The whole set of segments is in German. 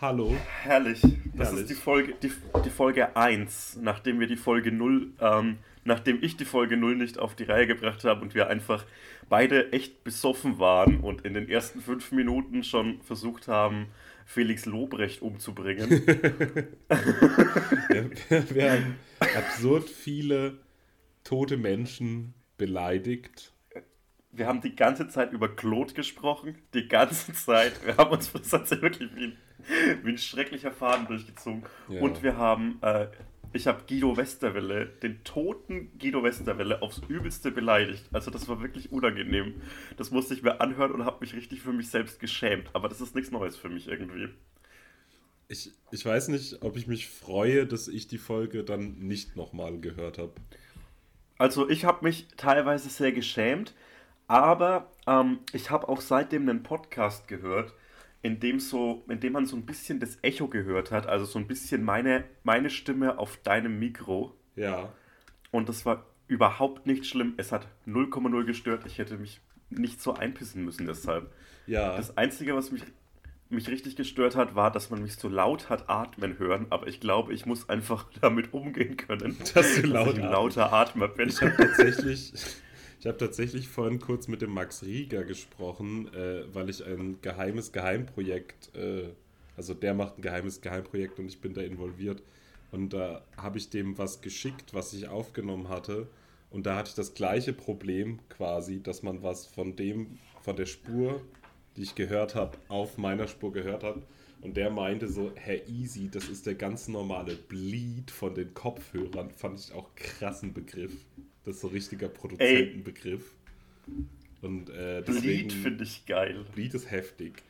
Hallo. Herrlich. Das Herrlich. ist die Folge, die, die Folge 1, nachdem wir die Folge 0, ähm, nachdem ich die Folge 0 nicht auf die Reihe gebracht habe und wir einfach beide echt besoffen waren und in den ersten fünf Minuten schon versucht haben, Felix Lobrecht umzubringen. Wir, wir haben absurd viele tote Menschen beleidigt. Wir haben die ganze Zeit über Claude gesprochen, die ganze Zeit. Wir haben uns das hat sich wirklich wie ein, wie ein schrecklicher Faden durchgezogen. Ja. Und wir haben, äh, ich habe Guido Westerwelle, den toten Guido Westerwelle, aufs Übelste beleidigt. Also das war wirklich unangenehm. Das musste ich mir anhören und habe mich richtig für mich selbst geschämt. Aber das ist nichts Neues für mich irgendwie. Ich, ich weiß nicht, ob ich mich freue, dass ich die Folge dann nicht nochmal gehört habe. Also ich habe mich teilweise sehr geschämt, aber ähm, ich habe auch seitdem einen Podcast gehört, in dem, so, in dem man so ein bisschen das Echo gehört hat, also so ein bisschen meine, meine Stimme auf deinem Mikro. Ja. Und das war überhaupt nicht schlimm. Es hat 0,0 gestört. Ich hätte mich nicht so einpissen müssen deshalb. Ja. Das Einzige, was mich, mich richtig gestört hat, war, dass man mich so laut hat atmen hören. Aber ich glaube, ich muss einfach damit umgehen können, Dass du laut ich ein lauter Atmer bin. Ich habe tatsächlich, ich habe tatsächlich vorhin kurz mit dem Max Rieger gesprochen, äh, weil ich ein geheimes Geheimprojekt, äh, also der macht ein geheimes Geheimprojekt und ich bin da involviert. Und da habe ich dem was geschickt, was ich aufgenommen hatte. Und da hatte ich das gleiche Problem quasi, dass man was von dem, von der Spur, die ich gehört habe, auf meiner Spur gehört hat. Und der meinte so, Herr Easy, das ist der ganz normale Bleed von den Kopfhörern. Fand ich auch krassen Begriff. Das ist so richtiger Produzentenbegriff. Und äh, deswegen, Lied finde ich geil. Bleed ist heftig.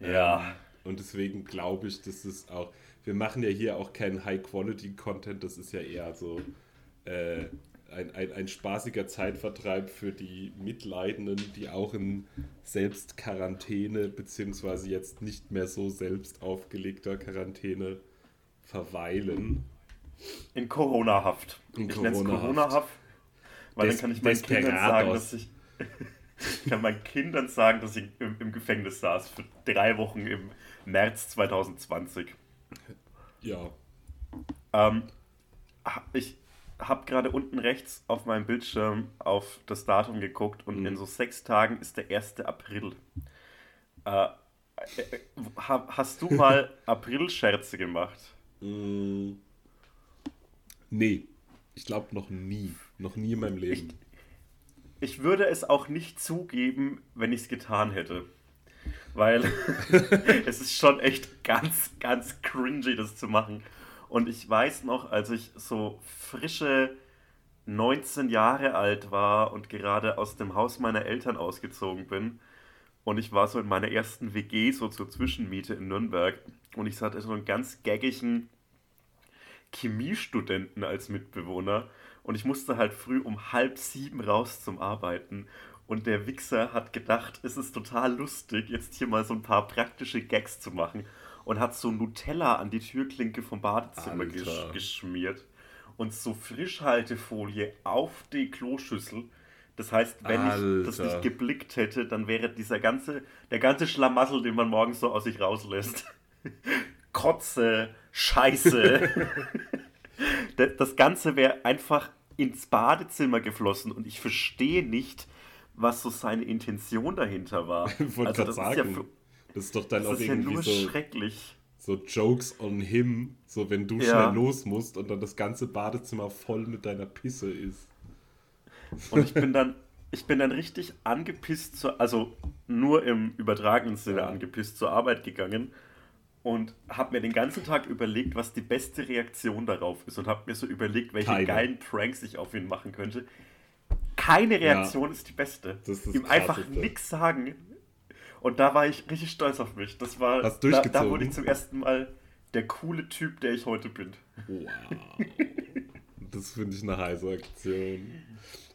Ja. Ähm, und deswegen glaube ich, dass es auch. Wir machen ja hier auch keinen High-Quality-Content, das ist ja eher so äh, ein, ein, ein spaßiger Zeitvertreib für die Mitleidenden, die auch in Selbstquarantäne, beziehungsweise jetzt nicht mehr so selbst aufgelegter Quarantäne verweilen. In Corona-Haft. In ich Corona-Haft. Corona-Haft, weil Des- dann kann ich meinen Kindern sagen, dass ich, ich kann meinen Kindern sagen, dass ich im, im Gefängnis saß für drei Wochen im März 2020. Ja. Ähm, ich habe gerade unten rechts auf meinem Bildschirm auf das Datum geguckt und Mhm. in so sechs Tagen ist der 1. April. Äh, äh, ha- hast du mal April-Scherze gemacht? Mm, nee. Ich glaube noch nie. Noch nie in meinem Leben. Ich würde es auch nicht zugeben, wenn ich es getan hätte. Weil es ist schon echt ganz, ganz cringy, das zu machen. Und ich weiß noch, als ich so frische 19 Jahre alt war und gerade aus dem Haus meiner Eltern ausgezogen bin. Und ich war so in meiner ersten WG, so zur Zwischenmiete in Nürnberg. Und ich hatte so einen ganz gaggigen Chemiestudenten als Mitbewohner und ich musste halt früh um halb sieben raus zum Arbeiten. Und der Wichser hat gedacht, es ist total lustig, jetzt hier mal so ein paar praktische Gags zu machen und hat so Nutella an die Türklinke vom Badezimmer gesch Alter. geschmiert und so Frischhaltefolie auf die Kloschüssel. Das heißt, wenn ich das Alter. nicht geblickt hätte, dann wäre dieser ganze, der ganze Schlamassel, den man morgens so aus sich rauslässt, Kotze, Scheiße. Da- das Ganze wäre einfach ins Badezimmer geflossen und ich verstehe nicht, was so seine Intention dahinter war. Ich wollte Also das ist ja, sagen, für- das ist doch dann auch ja irgendwie nur so, schrecklich. so Jokes on him, so wenn du Ja. schnell los musst und dann das ganze Badezimmer voll mit deiner Pisse ist. Und ich bin dann, ich bin dann richtig angepisst, zur, also nur im übertragenen Sinne Ja. angepisst zur Arbeit gegangen und habe mir den ganzen Tag überlegt, was die beste Reaktion darauf ist und habe mir so überlegt, welche Keine. geilen Pranks ich auf ihn machen könnte. Keine Reaktion ist die beste. Das ist das Ihm einfach nichts sagen. Und da war ich richtig stolz auf mich. Das war, Hast da, da wurde ich zum ersten Mal der coole Typ, der ich heute bin. Wow. Das finde ich eine heiße Aktion.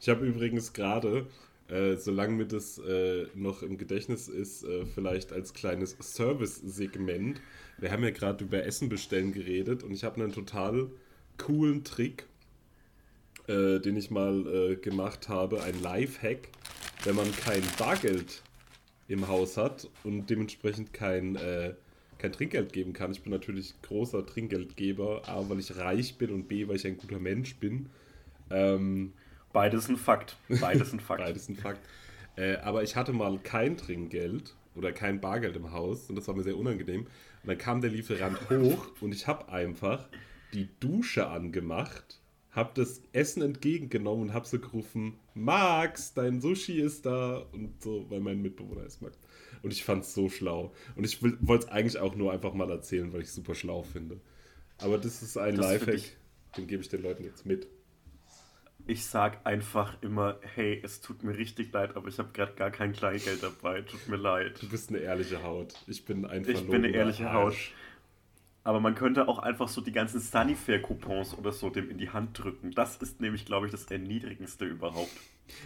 Ich habe übrigens gerade, äh, solange mir das äh, noch im Gedächtnis ist, äh, vielleicht als kleines Service-Segment. Wir haben ja gerade über Essen bestellen geredet und ich habe einen total coolen Trick, äh, den ich mal äh, gemacht habe, ein Lifehack, wenn man kein Bargeld im Haus hat und dementsprechend kein, äh, kein Trinkgeld geben kann. Ich bin natürlich großer Trinkgeldgeber, A, weil ich reich bin und B, weil ich ein guter Mensch bin. Ähm, Beides ein Fakt. Beides ein Fakt. Beides ein Fakt. Äh, aber ich hatte mal kein Trinkgeld oder kein Bargeld im Haus und das war mir sehr unangenehm. Und dann kam der Lieferant hoch und ich habe einfach die Dusche angemacht, habe das Essen entgegengenommen und habe so gerufen, Max, dein Sushi ist da und so, weil mein Mitbewohner ist Max. Und ich fand es so schlau. Und ich wollte es eigentlich auch nur einfach mal erzählen, weil ich es super schlau finde. Aber das ist ein Lifehack, den gebe ich den Leuten jetzt mit ich sag einfach immer, hey, es tut mir richtig leid, aber ich habe gerade gar kein Kleingeld dabei. Tut mir leid. Du bist eine ehrliche Haut. Ich bin einfach Ich bin eine ehrliche Haut. Aber man könnte auch einfach so die ganzen Sunnyfair-Coupons oder so dem in die Hand drücken. Das ist nämlich, glaube ich, das Erniedrigendste überhaupt.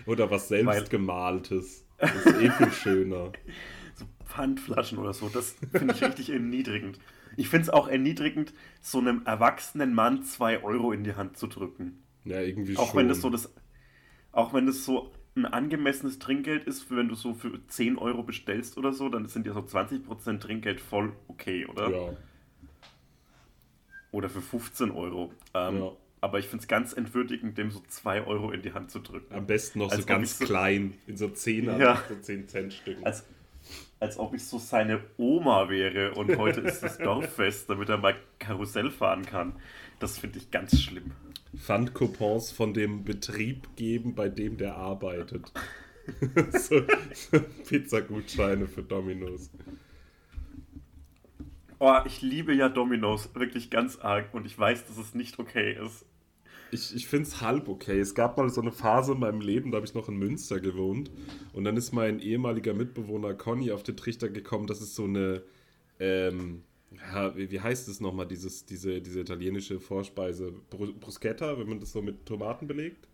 Oder was selbstgemaltes. Das ist eh viel schöner. So Pfandflaschen oder so, das finde ich richtig erniedrigend. Ich finde es auch erniedrigend, so einem erwachsenen Mann zwei Euro in die Hand zu drücken. Ja, irgendwie auch schon. Wenn das so das, auch wenn das so ein angemessenes Trinkgeld ist, für wenn du so für 10 Euro bestellst oder so, dann sind ja so 20% Trinkgeld voll okay, oder? Ja. Oder für 15 Euro. Ähm, ja. Aber ich finde es ganz entwürdigend, dem so 2 Euro in die Hand zu drücken. Am besten noch als so ganz so, klein, in so 10er, ja, so 10 Cent Stücken. Als, als ob ich so seine Oma wäre und heute ist das Dorffest, damit er mal Karussell fahren kann. Das finde ich ganz schlimm. Pfandcoupons von dem Betrieb geben, bei dem der arbeitet. so, Pizzagutscheine für Dominos. Oh, ich liebe ja Dominos wirklich ganz arg und ich weiß, dass es nicht okay ist. Ich, ich finde es halb okay. Es gab mal so eine Phase in meinem Leben, da habe ich noch in Münster gewohnt und dann ist mein ehemaliger Mitbewohner Conny auf den Trichter gekommen, dass es so eine ähm, ja, wie, wie heißt es nochmal, dieses, diese, diese italienische Vorspeise? Bruschetta, wenn man das so mit Tomaten belegt?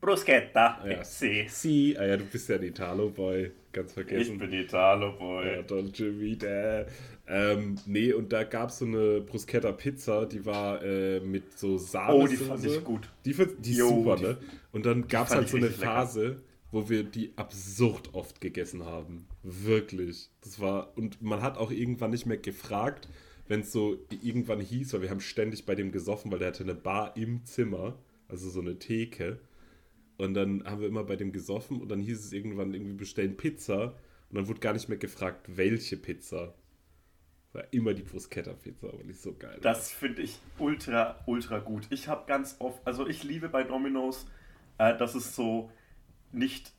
Bruschetta, ja. sì. Sì, ah ja, du bist ja ein Italo-Boy, ganz vergessen. Ich bin Italo-Boy. Ja, Dolce Vita. Ähm, nee, und da gab es so eine Bruschetta-Pizza, die war äh, mit so Sahne. Oh, die fand ich gut. Die, die ist super, die, ne? Und dann gab es halt so eine Phase, lecker wo wir die absurd oft gegessen haben. Wirklich. Das war, und man hat auch irgendwann nicht mehr gefragt, wenn es so irgendwann hieß, weil wir haben ständig bei dem gesoffen, weil der hatte eine Bar im Zimmer, also so eine Theke. Und dann haben wir immer bei dem gesoffen und dann hieß es irgendwann irgendwie bestellen Pizza und dann wurde gar nicht mehr gefragt, welche Pizza. War immer die Bruschetta-Pizza, weil ich so geil. Das finde ich ultra, ultra gut. Ich habe ganz oft, also ich liebe bei Domino's, äh, dass es so, nicht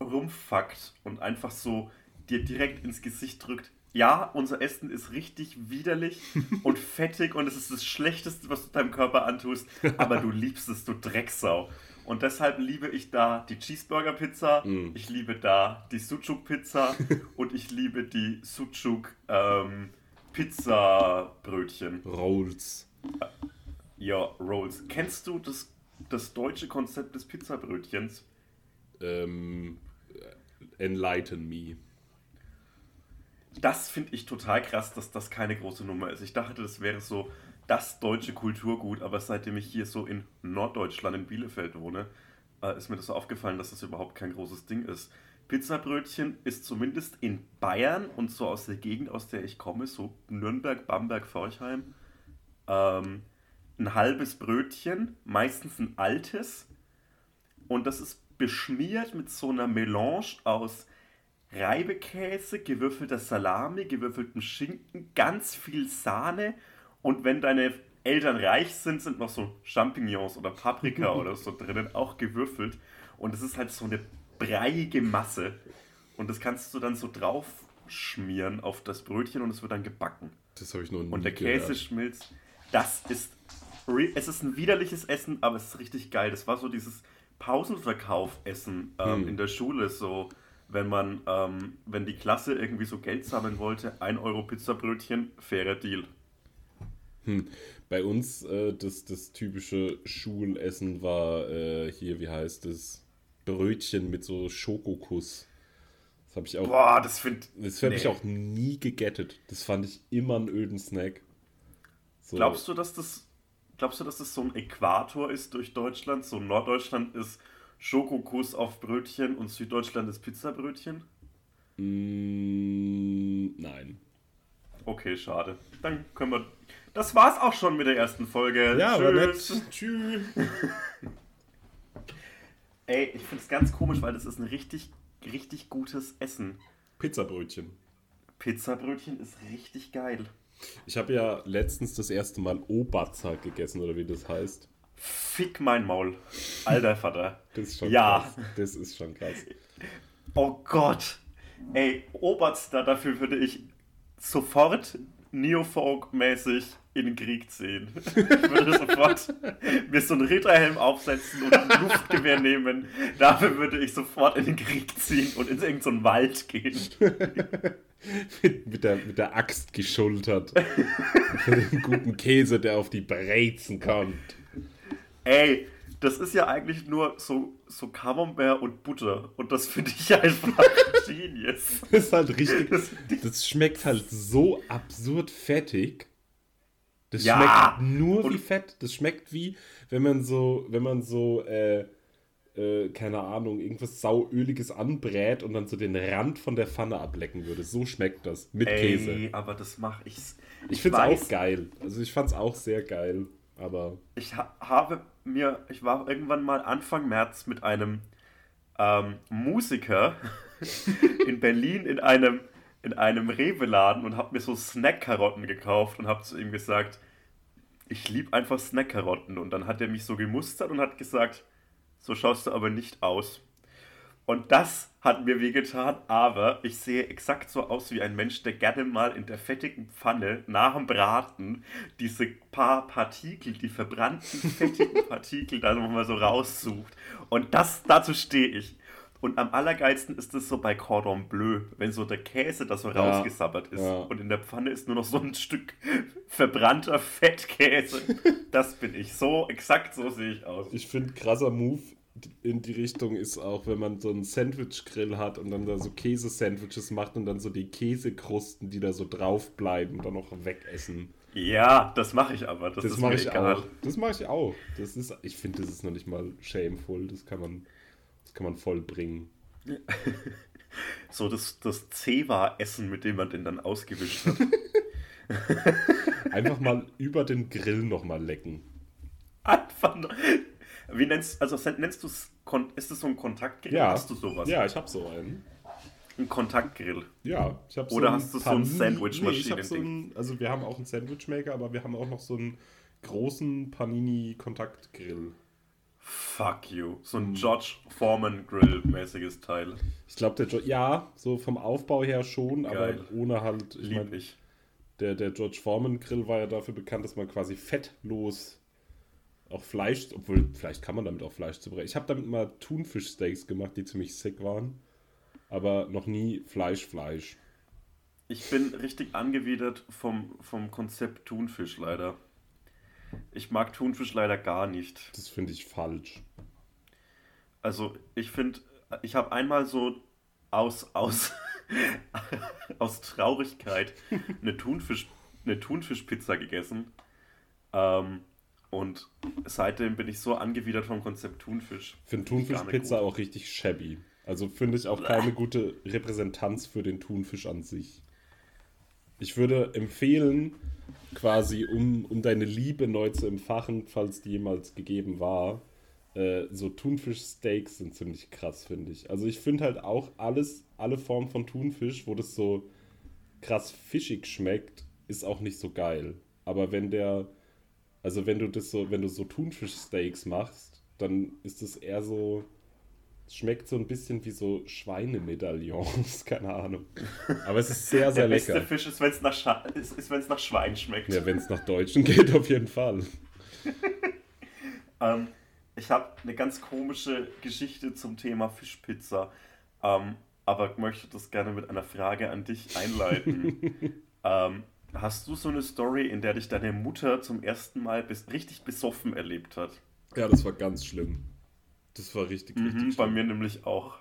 rumfuckt und einfach so dir direkt ins Gesicht drückt, ja, unser Essen ist richtig widerlich und fettig und es ist das Schlechteste, was du deinem Körper antust, aber du liebst es, du Drecksau. Und deshalb liebe ich da die Cheeseburger-Pizza, mm. ich liebe da die Sucuk-Pizza und ich liebe die Sucuk-Pizza-Brötchen. Ähm, Rolls. Ja, Rolls. Kennst du das, das deutsche Konzept des Pizzabrötchens? Ähm, Enlighten Me. Das finde ich total krass, dass das keine große Nummer ist. Ich dachte, das wäre so das deutsche Kulturgut, aber seitdem ich hier so in Norddeutschland, in Bielefeld wohne, äh, ist mir das so aufgefallen, dass das überhaupt kein großes Ding ist. Pizzabrötchen ist zumindest in Bayern und so aus der Gegend, aus der ich komme, so Nürnberg, Bamberg, Forchheim, ähm, ein halbes Brötchen, meistens ein altes. Und das ist beschmiert mit so einer Melange aus Reibekäse, gewürfelter Salami, gewürfeltem Schinken, ganz viel Sahne und wenn deine Eltern reich sind, sind noch so Champignons oder Paprika oder so drinnen, auch gewürfelt. Und es ist halt so eine breiige Masse. Und das kannst du dann so drauf schmieren auf das Brötchen und es wird dann gebacken. Das habe ich noch nie Und der Käse gehört. schmilzt. Das ist. Es ist ein widerliches Essen, aber es ist richtig geil. Das war so dieses Pausenverkauf essen ähm, hm. in der Schule so. Wenn man, ähm, wenn die Klasse irgendwie so Geld sammeln wollte, 1 Euro Pizzabrötchen, fairer Deal. Hm. Bei uns äh, das, das typische Schulessen war äh, hier, wie heißt es? Brötchen mit so Schokokuss. Das habe ich auch. Boah, das finde Das habe nee. ich auch nie gegettet. Das fand ich immer einen öden Snack. So. Glaubst du, dass das Glaubst du, dass das so ein Äquator ist durch Deutschland? So Norddeutschland ist Schokokuss auf Brötchen und Süddeutschland ist Pizzabrötchen? Mm, nein. Okay, schade. Dann können wir. Das war's auch schon mit der ersten Folge. Ja, nett. Tschüss. Tschüss. Ey, ich find's ganz komisch, weil das ist ein richtig, richtig gutes Essen. Pizzabrötchen. Pizzabrötchen ist richtig geil. Ich habe ja letztens das erste Mal Obatzer gegessen, oder wie das heißt. Fick mein Maul. Alter Vater. Das ist schon Ja. krass. Das ist schon krass. Oh Gott. Ey, Oberster, dafür würde ich sofort Neofolk-mäßig in den Krieg ziehen. Ich würde sofort mir so einen Ritterhelm aufsetzen und ein Luftgewehr nehmen. Dafür würde ich sofort in den Krieg ziehen und in irgendeinen so Wald gehen. mit, mit, der, mit der Axt geschultert. Für den guten Käse, der auf die Brezen kommt. Ey, das ist ja eigentlich nur so, so Camembert und Butter. Und das finde ich einfach genius. Das ist halt richtig. Das schmeckt halt so absurd fettig. Das Ja. schmeckt nur wie Und- Fett. Das schmeckt wie, wenn man so, wenn man so, äh, äh, keine Ahnung, irgendwas sauöliges anbrät und dann so den Rand von der Pfanne ablecken würde. So schmeckt das. Mit Käse. Ey, aber das mache ich. Ich finde es auch geil. Also ich fand es auch sehr geil. Aber Ich ha habe mir, ich war irgendwann mal Anfang März mit einem ähm, Musiker in Berlin in einem, in einem Rewe-Laden und habe mir so Snack-Karotten gekauft und habe zu ihm gesagt, ich liebe einfach Snack-Karotten. Und dann hat er mich so gemustert und hat gesagt, so schaust du aber nicht aus. Und das hat mir wehgetan, aber ich sehe exakt so aus wie ein Mensch, der gerne mal in der fettigen Pfanne nach dem Braten diese paar Partikel, die verbrannten fettigen Partikel da nochmal so raussucht. Und das, dazu stehe ich. Und am allergeilsten ist es so bei Cordon Bleu, wenn so der Käse da so Ja, rausgesabbert ist ja. und in der Pfanne ist nur noch so ein Stück verbrannter Fettkäse. Das bin ich. So, exakt so sehe ich aus. ich finde, krasser Move in die Richtung ist auch, wenn man so einen Sandwich-Grill hat und dann da so Käse-Sandwiches macht und dann so die Käsekrusten, die da so drauf bleiben, dann noch wegessen. Ja, das mache ich aber. Das, Das mache ich egal. auch. Das mache ich auch. Das ist, ich finde, das ist noch nicht mal shameful. Das kann man, das kann man voll bringen. So das, das Zewa-Essen, mit dem man den dann ausgewischt hat. Einfach mal über den Grill nochmal lecken. Einfach. Wie nennst also nennst du es ist das so ein Kontaktgrill? Ja. Hast du sowas? Ja, ich habe so einen. Ein Kontaktgrill. Ja, ich habe so Oder hast du so ein Sandwich-Maschinen- Nee, so einen, also wir haben auch einen Sandwichmaker, aber wir haben auch noch so einen großen Panini-Kontaktgrill. Fuck you. So ein George Foreman Grill-mäßiges Teil. Ich glaube, der Jo- ja, so vom Aufbau her schon, Geil. aber ohne halt, ich Lieb meine, ich. der, der George Foreman Grill war ja dafür bekannt, dass man quasi fettlos auch Fleisch, obwohl vielleicht kann man damit auch Fleisch zubereiten. Ich habe damit mal Thunfischsteaks gemacht, die ziemlich sick waren, aber noch nie Fleisch, Fleisch. Ich bin richtig angewidert vom, vom Konzept Thunfisch leider. Ich mag Thunfisch leider gar nicht. Das finde ich falsch. Also ich finde, ich habe einmal so aus, aus, aus Traurigkeit eine, Thunfisch, eine Thunfischpizza gegessen. Ähm, und seitdem bin ich so angewidert vom Konzept Thunfisch. Finde Gar nicht Thunfischpizza auch richtig shabby. Also finde ich auch keine gute Repräsentanz für den Thunfisch an sich. Ich würde empfehlen, quasi, um, um deine Liebe neu zu empfachen, falls die jemals gegeben war, äh, so Thunfischsteaks sind ziemlich krass, finde ich. Also ich finde halt auch alles, alle Formen von Thunfisch, wo das so krass fischig schmeckt, ist auch nicht so geil. Aber wenn der, also wenn du das so, wenn du so Thunfischsteaks machst, dann ist es eher so, es schmeckt so ein bisschen wie so Schweinemedaillons, keine Ahnung. Aber es ist sehr, sehr Der beste lecker. Fisch ist, wenn es nach, Scha- ist, ist, wenn's nach Schwein schmeckt. Ja, wenn es nach Deutschen geht, auf jeden Fall. Ähm, ich habe eine ganz komische Geschichte zum Thema Fischpizza, ähm, aber möchte das gerne mit einer Frage an dich einleiten. ähm, hast du so eine Story, in der dich deine Mutter zum ersten Mal bis, richtig besoffen erlebt hat? Ja, das war ganz schlimm. Das war richtig, richtig Mhm, bei schlimm. mir nämlich auch.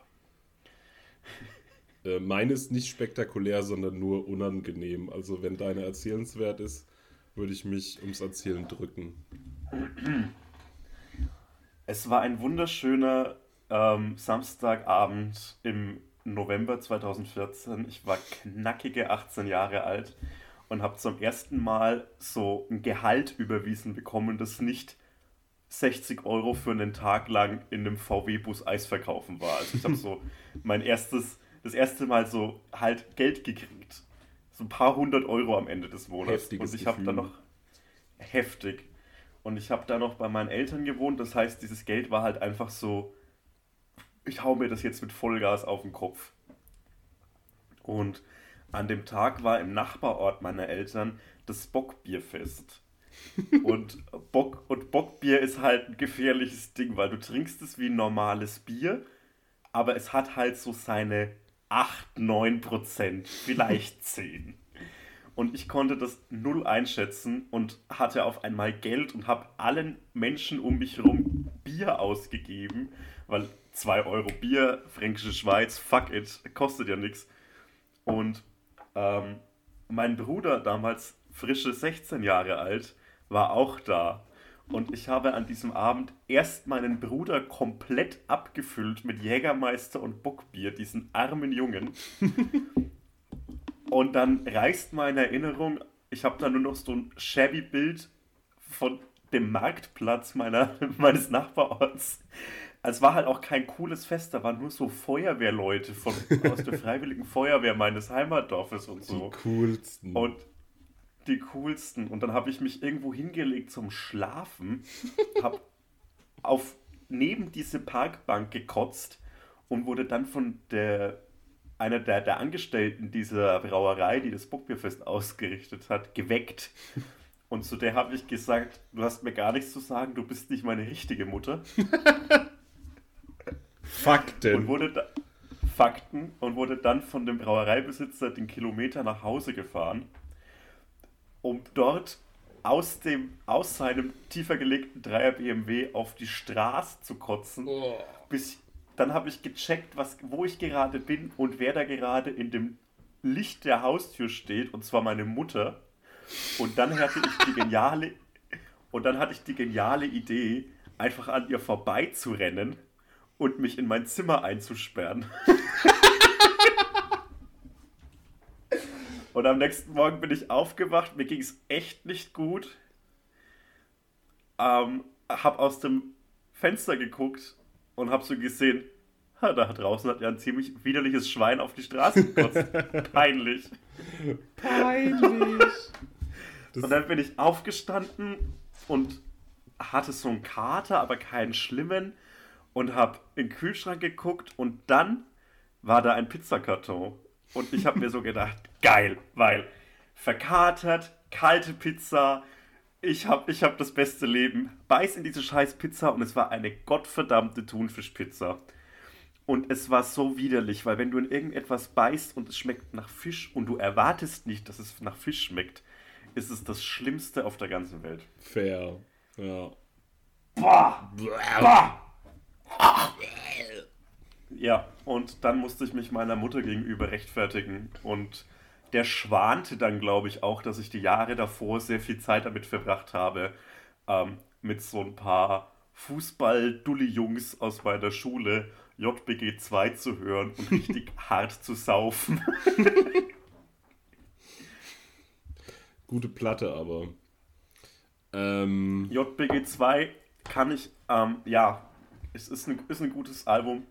Äh, meine ist nicht spektakulär, sondern nur unangenehm. Also wenn deine erzählenswert ist, würde ich mich ums Erzählen drücken. Es war ein wunderschöner ähm, Samstagabend im November 2014. Ich war knackige 18 Jahre alt und habe zum ersten Mal so ein Gehalt überwiesen bekommen, das nicht 60 Euro für einen Tag lang in einem VW-Bus Eis verkaufen war. Also ich habe so mein erstes, das erste Mal so halt Geld gekriegt. So ein paar hundert Euro am Ende des Monats. Heftiges und ich habe dann noch heftig. Und ich habe da noch bei meinen Eltern gewohnt. Das heißt, dieses Geld war halt einfach so, ich hau mir das jetzt mit Vollgas auf den Kopf. Und an dem Tag war im Nachbarort meiner Eltern das Bockbierfest. und, Bock, und Bockbier ist halt ein gefährliches Ding, weil du trinkst es wie ein normales Bier, aber es hat halt so seine 8, 9 Prozent, vielleicht 10. Und ich konnte das null einschätzen und hatte auf einmal Geld und habe allen Menschen um mich herum Bier ausgegeben, weil 2 Euro Bier, Fränkische Schweiz, fuck it, kostet ja nichts. Und ähm, mein Bruder, damals frische 16 Jahre alt, war auch da. Und ich habe an diesem Abend erst meinen Bruder komplett abgefüllt mit Jägermeister und Bockbier, diesen armen Jungen. und dann reißt meine Erinnerung, ich habe da nur noch so ein shabby Bild von dem Marktplatz meiner, meines Nachbarorts. Es war halt auch kein cooles Fest, da waren nur so Feuerwehrleute von, aus der Freiwilligen Feuerwehr meines Heimatdorfes und so. Die coolsten. Und die coolsten. Und dann habe ich mich irgendwo hingelegt zum Schlafen, habe auf neben diese Parkbank gekotzt und wurde dann von der einer der, der Angestellten dieser Brauerei, die das Bockbierfest ausgerichtet hat, geweckt. Und zu der habe ich gesagt, du hast mir gar nichts zu sagen, du bist nicht meine richtige Mutter. Fakten. Und wurde da, Fakten und wurde dann von dem Brauereibesitzer den Kilometer nach Hause gefahren um dort aus, dem, aus seinem tiefer gelegten Dreier BMW auf die Straße zu kotzen. Oh. Bis, dann habe ich gecheckt, was, wo ich gerade bin und wer da gerade in dem Licht der Haustür steht, und zwar meine Mutter. Und dann hatte ich die geniale, und dann hatte ich die geniale Idee, einfach an ihr vorbeizurennen und mich in mein Zimmer einzusperren. Und am nächsten Morgen bin ich aufgewacht, mir ging es echt nicht gut. Ähm, hab aus dem Fenster geguckt und hab so gesehen, ha, da draußen hat ja ein ziemlich widerliches Schwein auf die Straße gekotzt. Peinlich. Peinlich. und dann bin ich aufgestanden und hatte so einen Kater, aber keinen schlimmen und hab in den Kühlschrank geguckt und dann war da ein Pizzakarton. Und ich habe mir so gedacht, geil, weil verkatert, kalte Pizza, ich habe ich hab das beste Leben. Beiß in diese scheiß Pizza und es war eine gottverdammte Thunfischpizza. Und es war so widerlich, weil wenn du in irgendetwas beißt und es schmeckt nach Fisch und du erwartest nicht, dass es nach Fisch schmeckt, ist es das Schlimmste auf der ganzen Welt. Fair. Ja. Boah! Boah! Ja, und dann musste ich mich meiner Mutter gegenüber rechtfertigen. Und der schwante dann, glaube ich, auch, dass ich die Jahre davor sehr viel Zeit damit verbracht habe, ähm, mit so ein paar Fußball-Dulli-Jungs aus meiner Schule JBG 2 zu hören und richtig hart zu saufen. Gute Platte, aber. Ähm, JBG 2 kann ich, ähm, ja, es ist ein, ist ein gutes Album.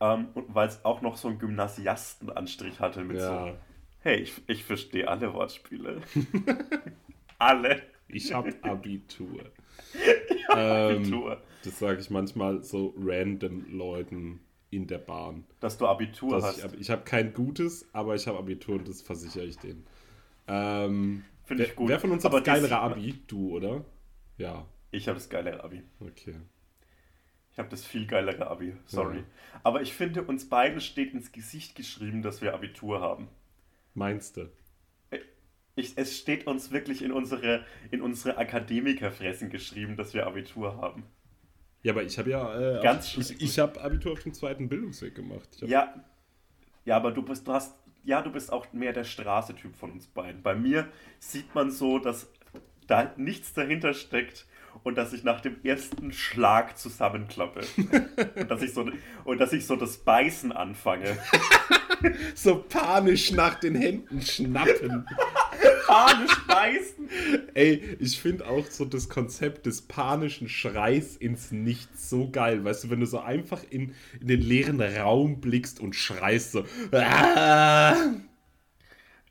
Ähm, und weil es auch noch so einen Gymnasiastenanstrich hatte mit ja. so, hey, ich, ich verstehe alle Wortspiele. alle. Ich habe Abitur. ich hab Abitur. Ähm, das sage ich manchmal so random Leuten in der Bahn. Dass du Abitur Dass hast. Ich, ich habe kein gutes, aber ich habe Abitur und das versichere ich denen. Ähm, Finde ich gut. Wer von uns Aber hat das geilere Abi? Du, oder? Ja, Ich habe das geilere Abi. okay. Ich habe das viel geilere Abi. Sorry. Ja. Aber ich finde, uns beiden steht ins Gesicht geschrieben, dass wir Abitur haben. Meinst du? Ich, es steht uns wirklich in unsere, in unsere Akademikerfressen geschrieben, dass wir Abitur haben. Ja, aber ich habe ja. Äh, Ganz auf, ich ich habe Abitur auf dem zweiten Bildungsweg gemacht. Ja, ja, aber du bist, du hast, ja, du bist auch mehr der Straße-Typ von uns beiden. Bei mir sieht man so, dass da nichts dahinter steckt und dass ich nach dem ersten Schlag zusammenklappe. und, dass ich so, und dass ich so das Beißen anfange. so panisch nach den Händen schnappen. panisch beißen. Ey, ich finde auch so das Konzept des panischen Schreis ins Nichts so geil. Weißt du, wenn du so einfach in, in den leeren Raum blickst und schreist so. Ah!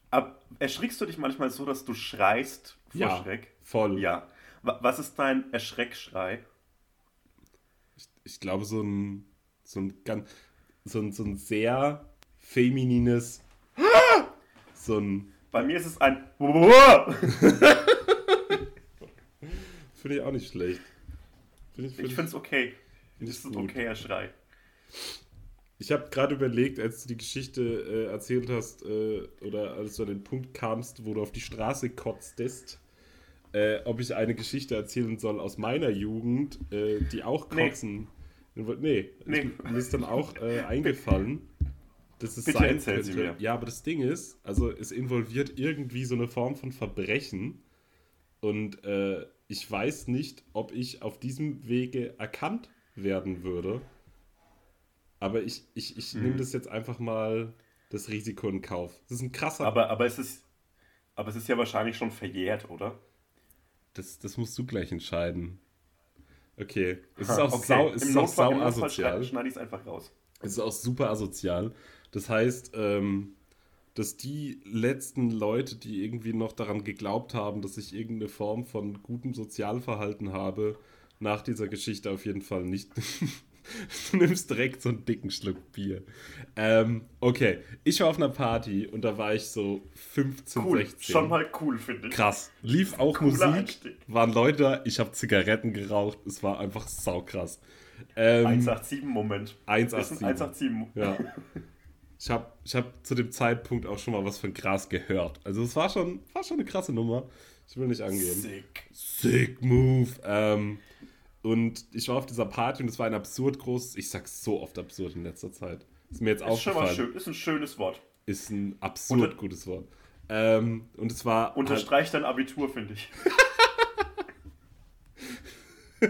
Ab, erschrickst du dich manchmal so, dass du schreist vor ja, Schreck? Voll. Ja. Was ist dein Erschreckschrei? Ich, ich glaube, so ein, so ein ganz, so ein, so ein sehr feminines, so ein. Bei mir ist es ein. Finde ich auch nicht schlecht. Find ich find ich finde es okay. Find ist ein okayer Schrei. Ich habe gerade überlegt, als du die Geschichte äh, erzählt hast, äh, oder als du an den Punkt kamst, wo du auf die Straße kotztest, äh, ob ich eine Geschichte erzählen soll aus meiner Jugend, äh, die auch kotzen. Nee, nee, nee. Ich, mir ist dann auch äh, eingefallen, dass es Bitte sein könnte. Ja, aber das Ding ist, also es involviert irgendwie so eine Form von Verbrechen und äh, ich weiß nicht, ob ich auf diesem Wege erkannt werden würde. Aber ich, ich, ich mhm. nehme das jetzt einfach mal das Risiko in Kauf. Das ist ein krasser. Aber, aber, es ist, aber es ist ja wahrscheinlich schon verjährt, oder? Das, das musst du gleich entscheiden. Okay. Es ist auch okay. sau, es Im ist auch sau asozial. Schneide ich es einfach raus. Es ist auch super asozial. Das heißt, ähm, dass die letzten Leute, die irgendwie noch daran geglaubt haben, dass ich irgendeine Form von gutem Sozialverhalten habe, nach dieser Geschichte auf jeden Fall nicht Du nimmst direkt so einen dicken Schluck Bier. Ähm, okay, ich war auf einer Party und da war ich so 15, cool. 16. Schon mal cool, finde ich. Krass. Lief auch Cooler Musik, Einstieg. waren Leute da, ich habe Zigaretten geraucht, es war einfach saukrass. Ähm, 187-Moment. 187. 187. Ja. Ich habe ich hab zu dem Zeitpunkt auch schon mal was von Gras gehört. Also es war schon, war schon eine krasse Nummer. Ich will nicht angehen. Sick. Sick Move. Ähm, und ich war auf dieser Party und es war ein absurd großes, ich sag's so oft absurd in letzter Zeit. Ist mir jetzt ist aufgefallen. Schon mal schön, ist ein schönes Wort. Ist ein absurd Unter gutes Wort. Ähm, und es war. Unterstreicht halt, dein Abitur, finde ich.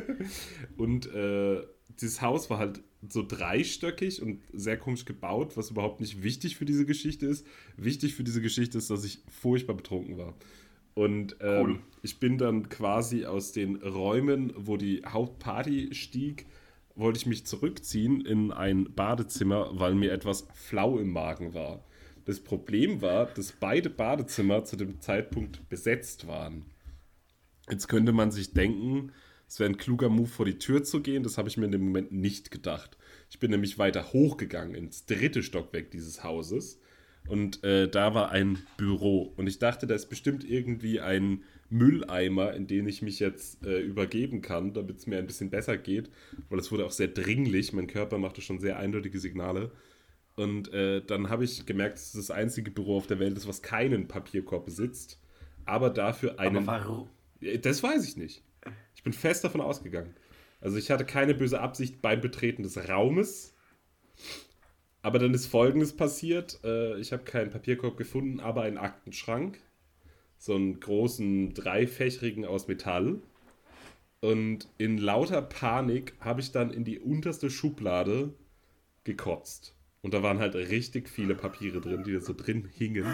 und äh, dieses Haus war halt so dreistöckig und sehr komisch gebaut, was überhaupt nicht wichtig für diese Geschichte ist. Wichtig für diese Geschichte ist, dass ich furchtbar betrunken war. Und ähm, cool. ich bin dann quasi aus den Räumen, wo die Hauptparty stieg, wollte ich mich zurückziehen in ein Badezimmer, weil mir etwas flau im Magen war. Das Problem war, dass beide Badezimmer zu dem Zeitpunkt besetzt waren. Jetzt könnte man sich denken, es wäre ein kluger Move, vor die Tür zu gehen. Das habe ich mir in dem Moment nicht gedacht. Ich bin nämlich weiter hochgegangen ins dritte Stockwerk dieses Hauses und äh, da war ein Büro. Und ich dachte, da ist bestimmt irgendwie ein Mülleimer, in den ich mich jetzt äh, übergeben kann, damit es mir ein bisschen besser geht. Weil es wurde auch sehr dringlich. Mein Körper machte schon sehr eindeutige Signale. Und äh, dann habe ich gemerkt, dass es das einzige Büro auf der Welt ist, was keinen Papierkorb besitzt. Aber dafür einen. Aber warum? Das weiß ich nicht. Ich bin fest davon ausgegangen. Also ich hatte keine böse Absicht beim Betreten des Raumes. Aber dann ist Folgendes passiert. Äh, ich habe keinen Papierkorb gefunden, aber einen Aktenschrank. So einen großen, dreifächrigen aus Metall. Und in lauter Panik habe ich dann in die unterste Schublade gekotzt. Und da waren halt richtig viele Papiere drin, die da so drin hingen.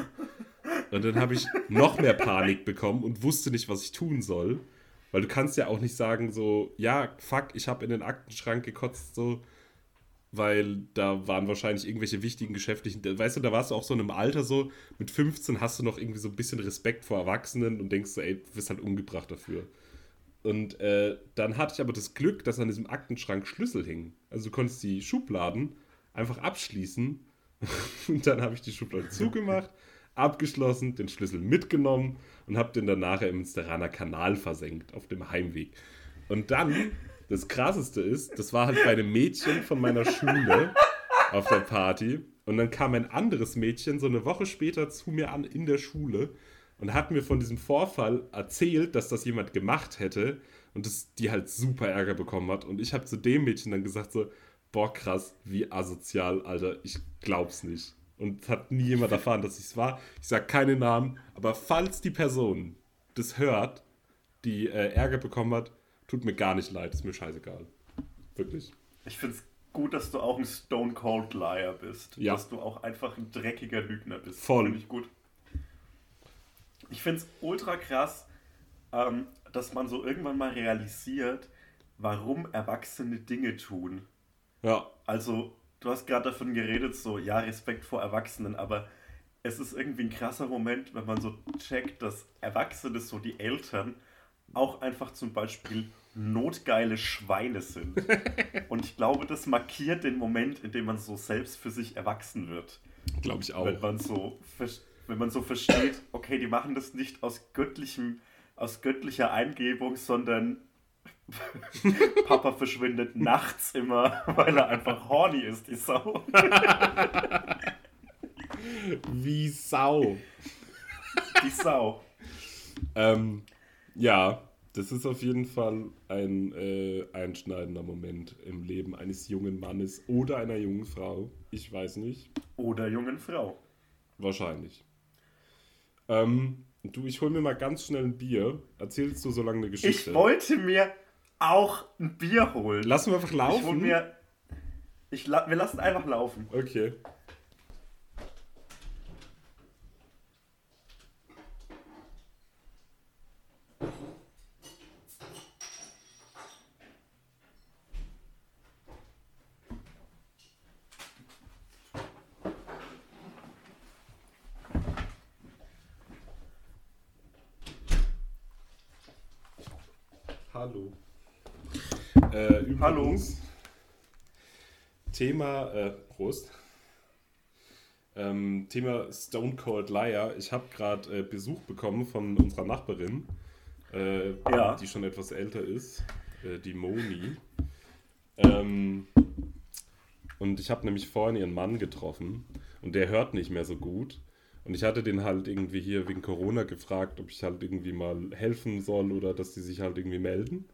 Und dann habe ich noch mehr Panik bekommen und wusste nicht, was ich tun soll. Weil du kannst ja auch nicht sagen so, ja, fuck, ich habe in den Aktenschrank gekotzt, so, weil da waren wahrscheinlich irgendwelche wichtigen geschäftlichen, weißt du, da warst du auch so in einem Alter so, mit 15 hast du noch irgendwie so ein bisschen Respekt vor Erwachsenen und denkst so, ey, du bist halt umgebracht dafür. Und äh, dann hatte ich aber das Glück, dass an diesem Aktenschrank Schlüssel hingen. Also du konntest die Schubladen einfach abschließen und dann habe ich die Schublade zugemacht, abgeschlossen, den Schlüssel mitgenommen und habe den dann nachher im Münsteraner Kanal versenkt auf dem Heimweg. Und dann das krasseste ist, das war halt bei einem Mädchen von meiner Schule auf der Party. Und dann kam ein anderes Mädchen so eine Woche später zu mir an in der Schule und hat mir von diesem Vorfall erzählt, dass das jemand gemacht hätte und dass die halt super Ärger bekommen hat. Und ich habe zu dem Mädchen dann gesagt so, boah krass, wie asozial, Alter, ich glaub's nicht. Und hat nie jemand erfahren, dass ich es war. Ich sage keine Namen, aber falls die Person das hört, die äh, Ärger bekommen hat, Tut mir gar nicht leid, ist mir scheißegal. Wirklich. Ich finde es gut, dass du auch ein Stone Cold Liar bist. Ja. Dass du auch einfach ein dreckiger Lügner bist. Voll. Finde ich gut. Ich finde es ultra krass, ähm, dass man so irgendwann mal realisiert, warum Erwachsene Dinge tun. Ja, Also, du hast gerade davon geredet, so, ja, Respekt vor Erwachsenen, aber es ist irgendwie ein krasser Moment, wenn man so checkt, dass Erwachsene, so die Eltern, auch einfach zum Beispiel notgeile Schweine sind. Und ich glaube, das markiert den Moment, in dem man so selbst für sich erwachsen wird. glaube ich auch. Wenn man so, wenn man so versteht, okay, die machen das nicht aus göttlichem, aus göttlicher Eingebung, sondern Papa verschwindet nachts immer, weil er einfach horny ist, die Sau. Wie Sau. Die Sau. Ähm, ja, das ist auf jeden Fall ein äh, einschneidender Moment im Leben eines jungen Mannes oder einer jungen Frau. Ich weiß nicht. Oder jungen Frau. Wahrscheinlich. Ähm, du, ich hol mir mal ganz schnell ein Bier. Erzählst du so lange eine Geschichte? Ich wollte mir auch ein Bier holen. Lass wir einfach Ich hol laufen. mir. Ich wir lassen einfach laufen. Okay. Hallo. Hallo. Thema, äh, Prost. Ähm, Thema Stone Cold Liar. Ich habe gerade äh, Besuch bekommen von unserer Nachbarin, äh, Ja. die schon etwas älter ist, äh, die Moni. Ähm, und ich habe nämlich vorhin ihren Mann getroffen und der hört nicht mehr so gut. Und ich hatte den halt irgendwie hier wegen Corona gefragt, ob ich halt irgendwie mal helfen soll oder dass die sich halt irgendwie melden.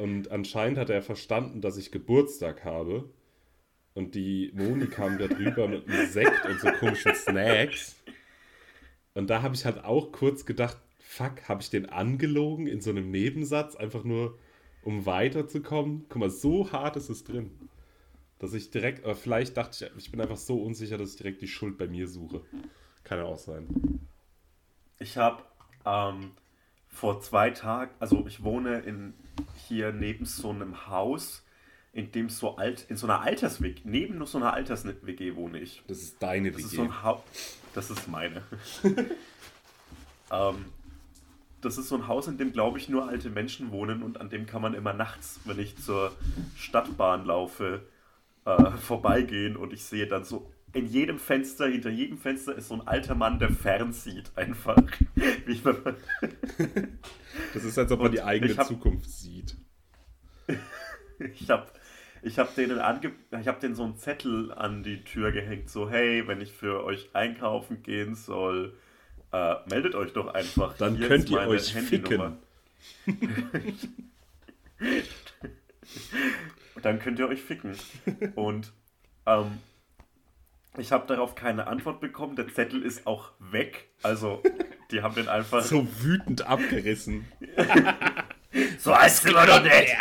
Und anscheinend hat er verstanden, dass ich Geburtstag habe. Und die Moni kam da drüber mit einem Sekt und so komischen Snacks. Und da habe ich halt auch kurz gedacht, fuck, habe ich den angelogen in so einem Nebensatz, einfach nur um weiterzukommen? Guck mal, so hart ist es drin. Dass ich direkt, oder vielleicht dachte ich, ich bin einfach so unsicher, dass ich direkt die Schuld bei mir suche. Kann ja auch sein. Ich habe ähm, vor zwei Tagen, also ich wohne in, hier neben so einem Haus, in dem so alt, in so einer Alters-WG, neben nur so einer Alters-WG wohne ich. Das ist deine Das ist WG. so ein das ist meine. ähm, das ist so ein Haus, in dem, glaube ich, nur alte Menschen wohnen und an dem kann man immer nachts, wenn ich zur Stadtbahn laufe, äh, vorbeigehen und ich sehe dann so in jedem Fenster, hinter jedem Fenster ist so ein alter Mann, der fernsieht einfach. Das ist, als ob man Und die eigene hab- Zukunft sieht. ich habe ich hab denen, ange ich hab denen so einen Zettel an die Tür gehängt, so hey, wenn ich für euch einkaufen gehen soll, äh, meldet euch doch einfach. Dann Hier könnt ihr meine euch Handynummer. Dann könnt ihr euch ficken. Und ähm, ich habe darauf keine Antwort bekommen. Der Zettel ist auch weg. Also, die haben den einfach. So wütend abgerissen. So heißt es immer doch nicht.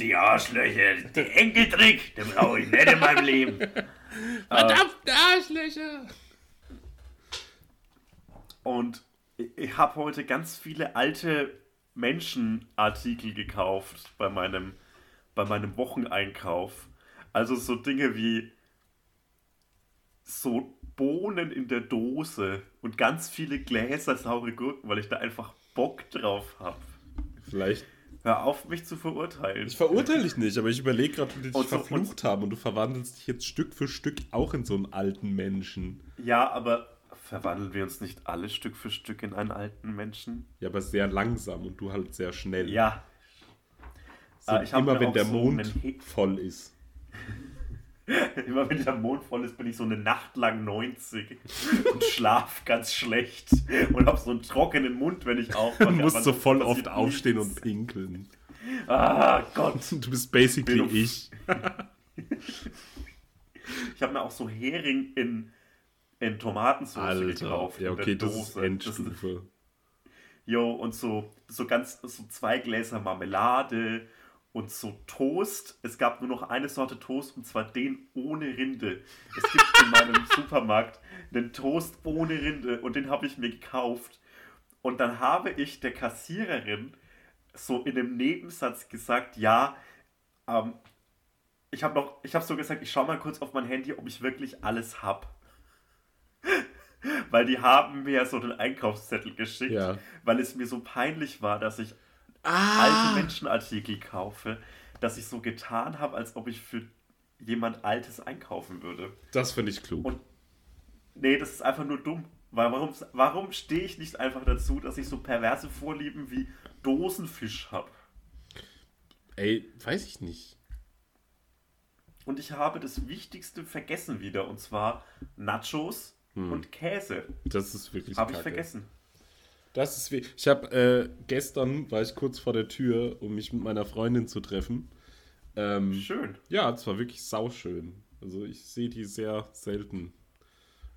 Die Arschlöcher, die Enkeltrick, den brauche ich nicht in meinem Leben. Verdammte Arschlöcher! Und ich- ich habe heute ganz viele alte Menschenartikel gekauft bei meinem, bei meinem Wocheneinkauf. Also so Dinge wie so Bohnen in der Dose und ganz viele Gläser saure Gurken, weil ich da einfach Bock drauf habe. Vielleicht. Hör auf, mich zu verurteilen. Ich verurteile dich nicht, aber ich überlege gerade, wie die dich Und so- verflucht haben und du verwandelst dich jetzt Stück für Stück auch in so einen alten Menschen. Ja, aber verwandeln wir uns nicht alle Stück für Stück in einen alten Menschen? Ja, aber sehr langsam und du halt sehr schnell. Ja. so, äh, immer wenn der Mond voll ist. Immer wenn der Mond voll ist, bin ich so eine Nacht lang 90 und schlaf ganz schlecht und hab so einen trockenen Mund, wenn ich aufwache. Du musst so voll oft aufstehen nichts. und pinkeln. Ah, Gott. Du bist basically Bin du- ich. Ich habe mir auch so Hering in, in Tomatensauce gekauft. Ja, in der okay, das ist Endstufe. Jo, und so, so ganz, so zwei Gläser Marmelade und so Toast. Es gab nur noch eine Sorte Toast und zwar den ohne Rinde. Es gibt in meinem Supermarkt einen Toast ohne Rinde und den habe ich mir gekauft. Und dann habe ich der Kassiererin so in einem Nebensatz gesagt, ja, ähm, ich habe noch, ich habe so gesagt, ich schaue mal kurz auf mein Handy, ob ich wirklich alles habe. weil die haben mir so einen Einkaufszettel geschickt, ja. weil es mir so peinlich war, dass ich ah. alte Menschenartikel kaufe, dass ich so getan habe, als ob ich für jemand Altes einkaufen würde. Das finde ich klug. Und nee, das ist einfach nur dumm. Weil warum, warum stehe ich nicht einfach dazu, dass ich so perverse Vorlieben wie Dosenfisch habe? Ey, weiß ich nicht. Und ich habe das Wichtigste vergessen wieder, und zwar Nachos hm. und Käse. Das ist wirklich Habe ich vergessen. Das ist wie. Ich habe äh, gestern war ich kurz vor der Tür, um mich mit meiner Freundin zu treffen. Ähm, schön. Ja, es war wirklich sauschön. Also ich sehe die sehr selten.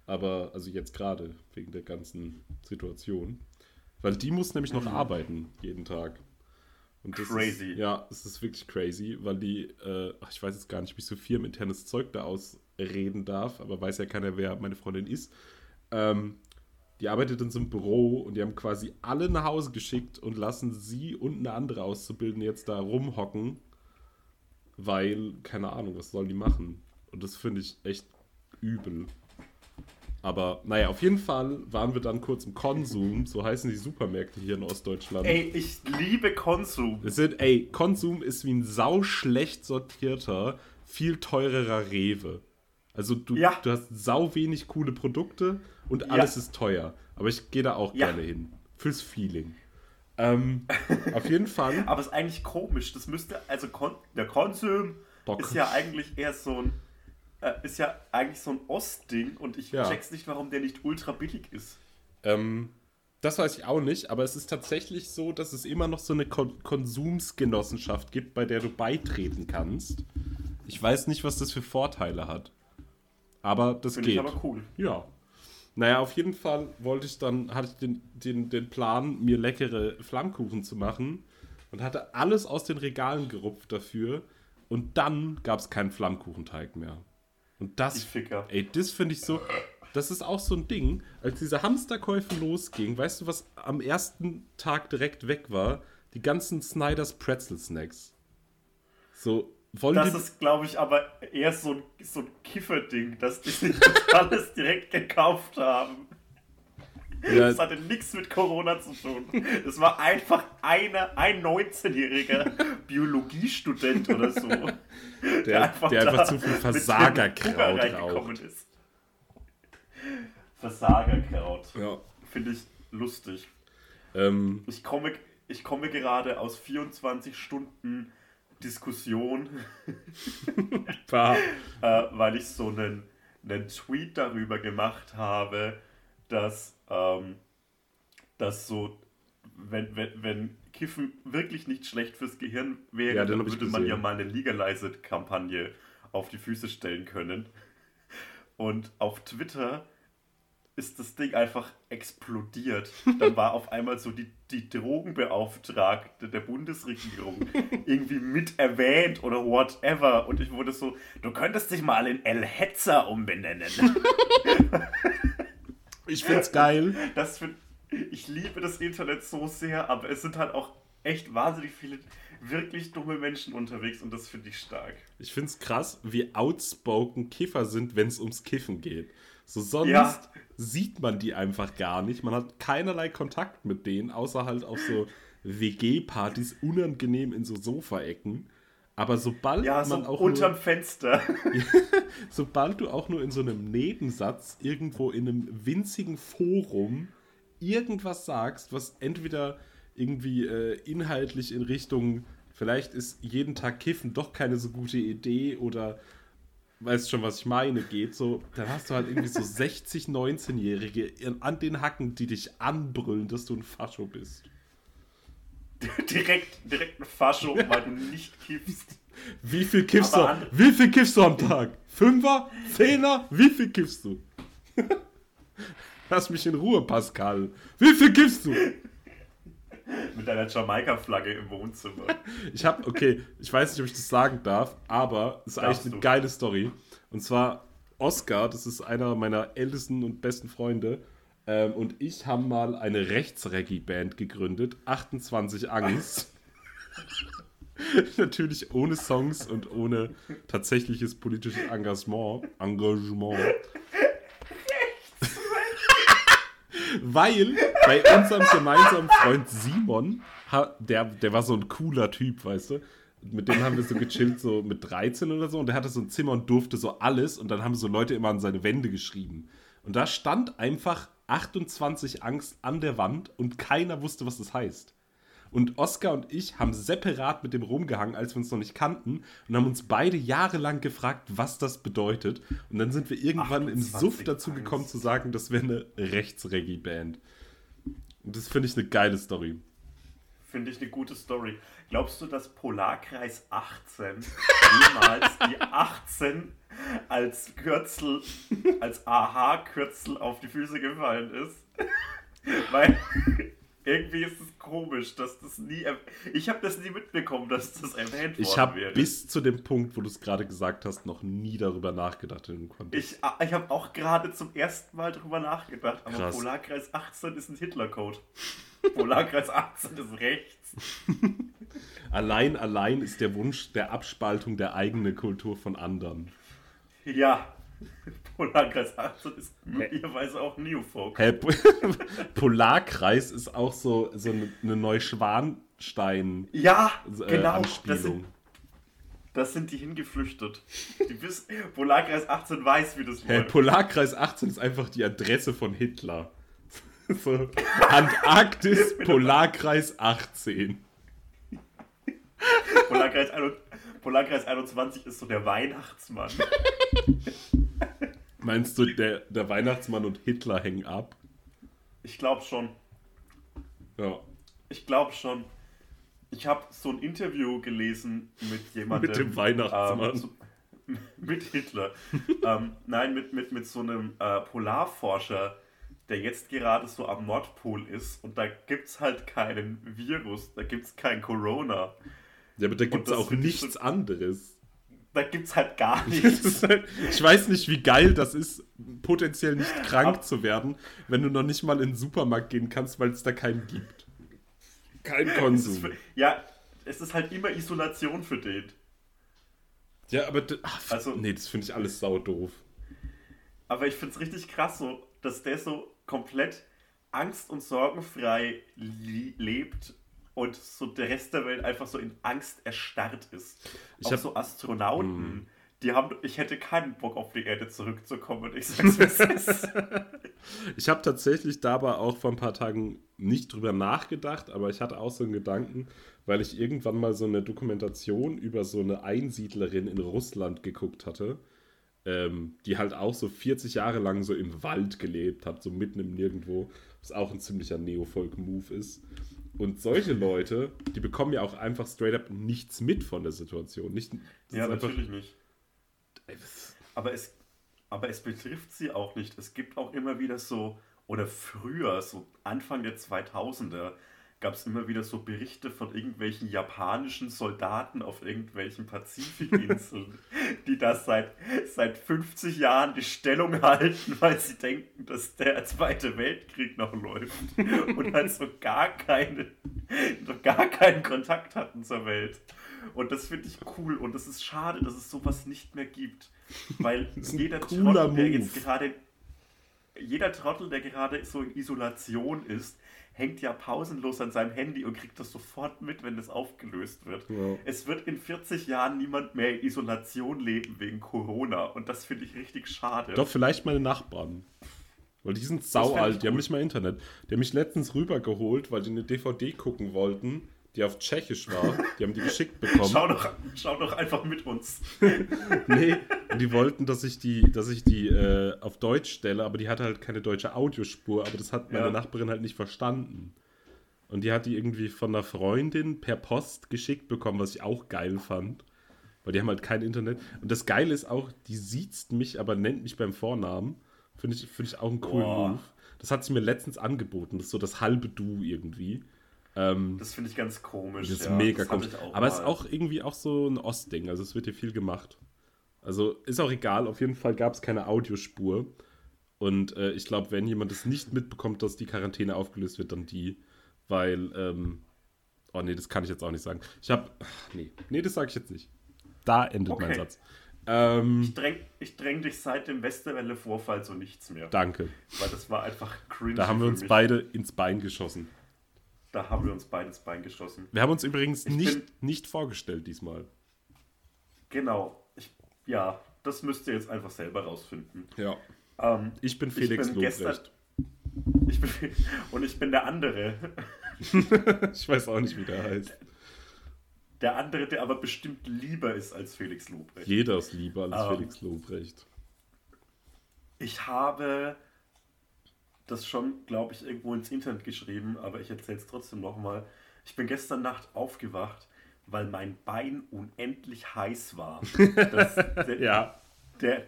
Aber, also jetzt gerade, wegen der ganzen Situation. Weil die muss nämlich noch mhm. arbeiten, jeden Tag. Und crazy. Ist, ja, es ist wirklich crazy, weil die, äh, ich weiß jetzt gar nicht, wie ich so firmeninternes Zeug da ausreden darf, aber weiß ja keiner, wer meine Freundin ist. Ähm, die arbeitet in so einem Büro und die haben quasi alle nach Hause geschickt und lassen sie und eine andere Auszubildende jetzt da rumhocken, weil, keine Ahnung, was sollen die machen? Und das finde ich echt übel. Aber naja, auf jeden Fall waren wir dann kurz im Konsum, so heißen die Supermärkte hier in Ostdeutschland. Ey, ich liebe Konsum. Es sind, ey, Konsum ist wie ein sauschlecht sortierter, viel teurerer Rewe. Also du, ja. du hast sau wenig coole Produkte und alles ja. ist teuer. Aber ich gehe da auch ja. gerne hin. Fürs Feeling. Ähm, auf jeden Fall. Aber es ist eigentlich komisch. Das müsste, also Kon der Konsum Doch. ist ja eigentlich eher so ein äh, ist ja eigentlich so ein Ostding und ich check's nicht, warum der nicht ultra billig ist. Ähm, das weiß ich auch nicht, aber es ist tatsächlich so, dass es immer noch so eine Kon Konsumsgenossenschaft gibt, bei der du beitreten kannst. Ich weiß nicht, was das für Vorteile hat. Aber das Find geht. Ich aber cool. Ja. Naja, auf jeden Fall wollte ich dann, hatte ich den, den, den Plan, mir leckere Flammkuchen zu machen und hatte alles aus den Regalen gerupft dafür. Und dann gab es keinen Flammkuchenteig mehr. Und das, ey, das finde ich so, das ist auch so ein Ding, als diese Hamsterkäufe losgingen, weißt du, was am ersten Tag direkt weg war? Die ganzen Snyders Pretzel Snacks. So, wollen Das ist, glaube ich, aber eher so ein, so ein Kifferding, dass die sich alles direkt gekauft haben. Ja. Das hatte nichts mit Corona zu tun. Das war einfach eine, ein 19-jähriger Biologiestudent oder so. Der, der einfach, der einfach zu viel Versagerkraut raucht. Ist. Versagerkraut. Ja. Finde ich lustig. Ähm, ich, komme, ich komme gerade aus 24 Stunden Diskussion, äh, weil ich so einen, einen Tweet darüber gemacht habe, dass, ähm, dass so, wenn, wenn, wenn Kiffen wirklich nicht schlecht fürs Gehirn wäre, ja, dann würde man ja mal eine Legalized-Kampagne auf die Füße stellen können. Und auf Twitter ist das Ding einfach explodiert. Dann war auf einmal so die, die Drogenbeauftragte der Bundesregierung irgendwie mit erwähnt oder whatever. Und ich wurde so, du könntest dich mal in El Hetzer umbenennen. ich find's geil. Das find, ich liebe das Internet so sehr, aber es sind halt auch echt wahnsinnig viele wirklich dumme Menschen unterwegs und das finde ich stark. Ich finde es krass, wie outspoken Kiffer sind, wenn es ums Kiffen geht. So sonst ja. sieht man die einfach gar nicht. Man hat keinerlei Kontakt mit denen, außer halt auf so WG-Partys, unangenehm in so Sofaecken. Aber sobald ja, man so auch. Unterm nur, Fenster. sobald du auch nur in so einem Nebensatz irgendwo in einem winzigen Forum irgendwas sagst, was entweder irgendwie äh, inhaltlich in Richtung, vielleicht ist jeden Tag Kiffen doch keine so gute Idee oder weißt schon, was ich meine, geht, so, dann hast du halt irgendwie so 60, 19-Jährige an den Hacken, die dich anbrüllen, dass du ein Fascho bist. direkt, direkt ein Fascho, weil du nicht kiffst. Wie viel kiffst du? Wie viel kiffst du am Tag? Fünfer? Zehner? Wie viel kiffst du? Lass mich in Ruhe, Pascal. Wie viel kiffst du? mit deiner Jamaika-Flagge im Wohnzimmer. Ich habe, okay, ich weiß nicht, ob ich das sagen darf, aber es ist Darfst eigentlich eine du. geile Story. Und zwar Oscar, das ist einer meiner ältesten und besten Freunde, ähm, und ich haben mal eine Rechtsreggae-Band gegründet, 28 Angst. Natürlich ohne Songs und ohne tatsächliches politisches Engagement. Engagement. Weil bei unserem gemeinsamen Freund Simon, der, der war so ein cooler Typ, weißt du? Mit dem haben wir so gechillt, so mit 13 oder so. Und der hatte so ein Zimmer und durfte so alles. Und dann haben so Leute immer an seine Wände geschrieben. Und da stand einfach 28 Angst an der Wand und keiner wusste, was das heißt. Und Oskar und ich haben separat mit dem rumgehangen, als wir uns noch nicht kannten, und haben uns beide jahrelang gefragt, was das bedeutet. Und dann sind wir irgendwann im 28 Suff dazu gekommen zu sagen, das wäre eine Rechtsreggae-Band. Und das finde ich eine geile Story. Finde ich eine gute Story. Glaubst du, dass Polarkreis 18 jemals die 18 als Kürzel, als AH-Kürzel auf die Füße gefallen ist? Weil irgendwie ist es komisch, dass das nie. Ich habe das nie mitbekommen, dass das erwähnt worden Ich habe bis zu dem Punkt, wo du es gerade gesagt hast, noch nie darüber nachgedacht in dem Kontext. Ich, ah, ich habe auch gerade zum ersten Mal drüber nachgedacht, aber Krass. Polarkreis 18 ist ein Hitlercode. Polarkreis 18 ist rechts. Allein, allein ist der Wunsch der Abspaltung der eigenen Kultur von anderen. Ja, Polarkreis 18 ist möglicherweise auch Neofolk. Po- Polarkreis ist auch so, so eine, Neuschwanstein. Ja, äh, genau. Das sind, das sind die hingeflüchtet. Die wissen, Polarkreis 18 weiß, wie das läuft. Polarkreis 18 ist einfach die Adresse von Hitler. so, Antarktis, Polarkreis 18. Polarkreis, 21 Polarkreis 21 ist so der Weihnachtsmann. Meinst du, der, der Weihnachtsmann und Hitler hängen ab? Ich glaube schon. Ja. Ich glaube schon. Ich habe so ein Interview gelesen mit jemandem. Mit dem Weihnachtsmann. Ähm, so, mit Hitler. ähm, nein, mit, mit, mit so einem äh, Polarforscher, der jetzt gerade so am Nordpol ist. Und da gibt es halt keinen Virus, da gibt es kein Corona. Ja, aber da gibt es auch nichts so- anderes. Da gibt es halt gar nichts. halt, ich weiß nicht, wie geil das ist, potenziell nicht krank Ab- zu werden, wenn du noch nicht mal in den Supermarkt gehen kannst, weil es da keinen gibt. Kein Es Konsum. für, ja, es ist halt immer Isolation für den. Ja, aber ach, Also- nee, das finde ich alles sau doof. Aber ich finde es richtig krass, so, dass der so komplett angst- und sorgenfrei li- lebt und so der Rest der Welt einfach so in Angst erstarrt ist. Ich Auch hab- so Astronauten, Mhm. die haben, ich hätte keinen Bock auf die Erde zurückzukommen. Ich sag's, ist. Ich habe tatsächlich dabei auch vor ein paar Tagen nicht drüber nachgedacht, aber ich hatte auch so einen Gedanken, weil ich irgendwann mal so eine Dokumentation über so eine Einsiedlerin in Russland geguckt hatte, ähm, die halt auch so 40 Jahre lang so im Wald gelebt hat, so mitten im Nirgendwo, was auch ein ziemlicher Neofolk-Move ist. Und solche Leute, die bekommen ja auch einfach straight up nichts mit von der Situation. Nicht, ja, ist einfach- natürlich nicht. Aber es, aber es betrifft sie auch nicht. Es gibt auch immer wieder so, oder früher, so Anfang der 2000er, gab es immer wieder so Berichte von irgendwelchen japanischen Soldaten auf irgendwelchen Pazifikinseln, die da seit, seit 50 Jahren die Stellung halten, weil sie denken, dass der Zweite Weltkrieg noch läuft und halt so gar, keine, so gar keinen Kontakt hatten zur Welt. Und das finde ich cool und es ist schade, dass es sowas nicht mehr gibt. Weil jeder Trottel, der jetzt gerade jeder Trottel, der gerade so in Isolation ist, hängt ja pausenlos an seinem Handy und kriegt das sofort mit, wenn das aufgelöst wird. Ja. Es wird in 40 Jahren niemand mehr in Isolation leben wegen Corona und das finde ich richtig schade. Doch, vielleicht meine Nachbarn. Weil die sind sau alt, die haben nicht mal Internet. Die haben mich letztens rübergeholt, weil die eine DVD gucken wollten, die auf Tschechisch war. Die haben die geschickt bekommen. schau, doch, schau doch einfach mit uns. Nee, und die wollten, dass ich die, dass ich die äh, auf Deutsch stelle, aber die hatte halt keine deutsche Audiospur, aber das hat meine Ja. Nachbarin halt nicht verstanden. Und die hat die irgendwie von einer Freundin per Post geschickt bekommen, was ich auch geil fand. Weil die haben halt kein Internet. Und das Geile ist auch, die siezt mich, aber nennt mich beim Vornamen. Finde ich, find ich auch einen coolen Boah. Move. Das hat sie mir letztens angeboten. Das ist so das halbe Du irgendwie. Ähm, Das finde ich ganz komisch. das ist ja. mega Das komisch. Aber es ist auch irgendwie auch so ein Ostding. Also es wird hier viel gemacht. Also ist auch egal. Auf jeden Fall gab es keine Audiospur. Und äh, ich glaube, wenn jemand es nicht mitbekommt, dass die Quarantäne aufgelöst wird, dann die. Weil, ähm, oh nee, das kann ich jetzt auch nicht sagen. Ich habe, nee, nee, das sage ich jetzt nicht. Da endet mein Okay. Satz. Ähm, Ich dräng, ich dräng dich seit dem Westerwelle-Vorfall so nichts mehr. danke. Weil das war einfach cringe. Da haben wir uns mich. beide ins Bein geschossen. Da haben wir uns beide ins Bein geschossen. Wir haben uns übrigens Ich nicht, bin- nicht vorgestellt diesmal. Genau. Ich, ja, das müsst ihr jetzt einfach selber rausfinden. Ja. Ähm, Ich bin Felix bin gestern- Lobrecht. ich bin, und ich bin der andere. Ich weiß auch nicht, wie der heißt. Der andere, der aber bestimmt lieber ist als Felix Lobrecht. Jeder ist lieber als Ähm. Felix Lobrecht. Ich habe das schon, glaube ich, irgendwo ins Internet geschrieben, aber ich erzähle es trotzdem nochmal. Ich bin gestern Nacht aufgewacht, weil mein Bein unendlich heiß war. Das, der, Ja. der,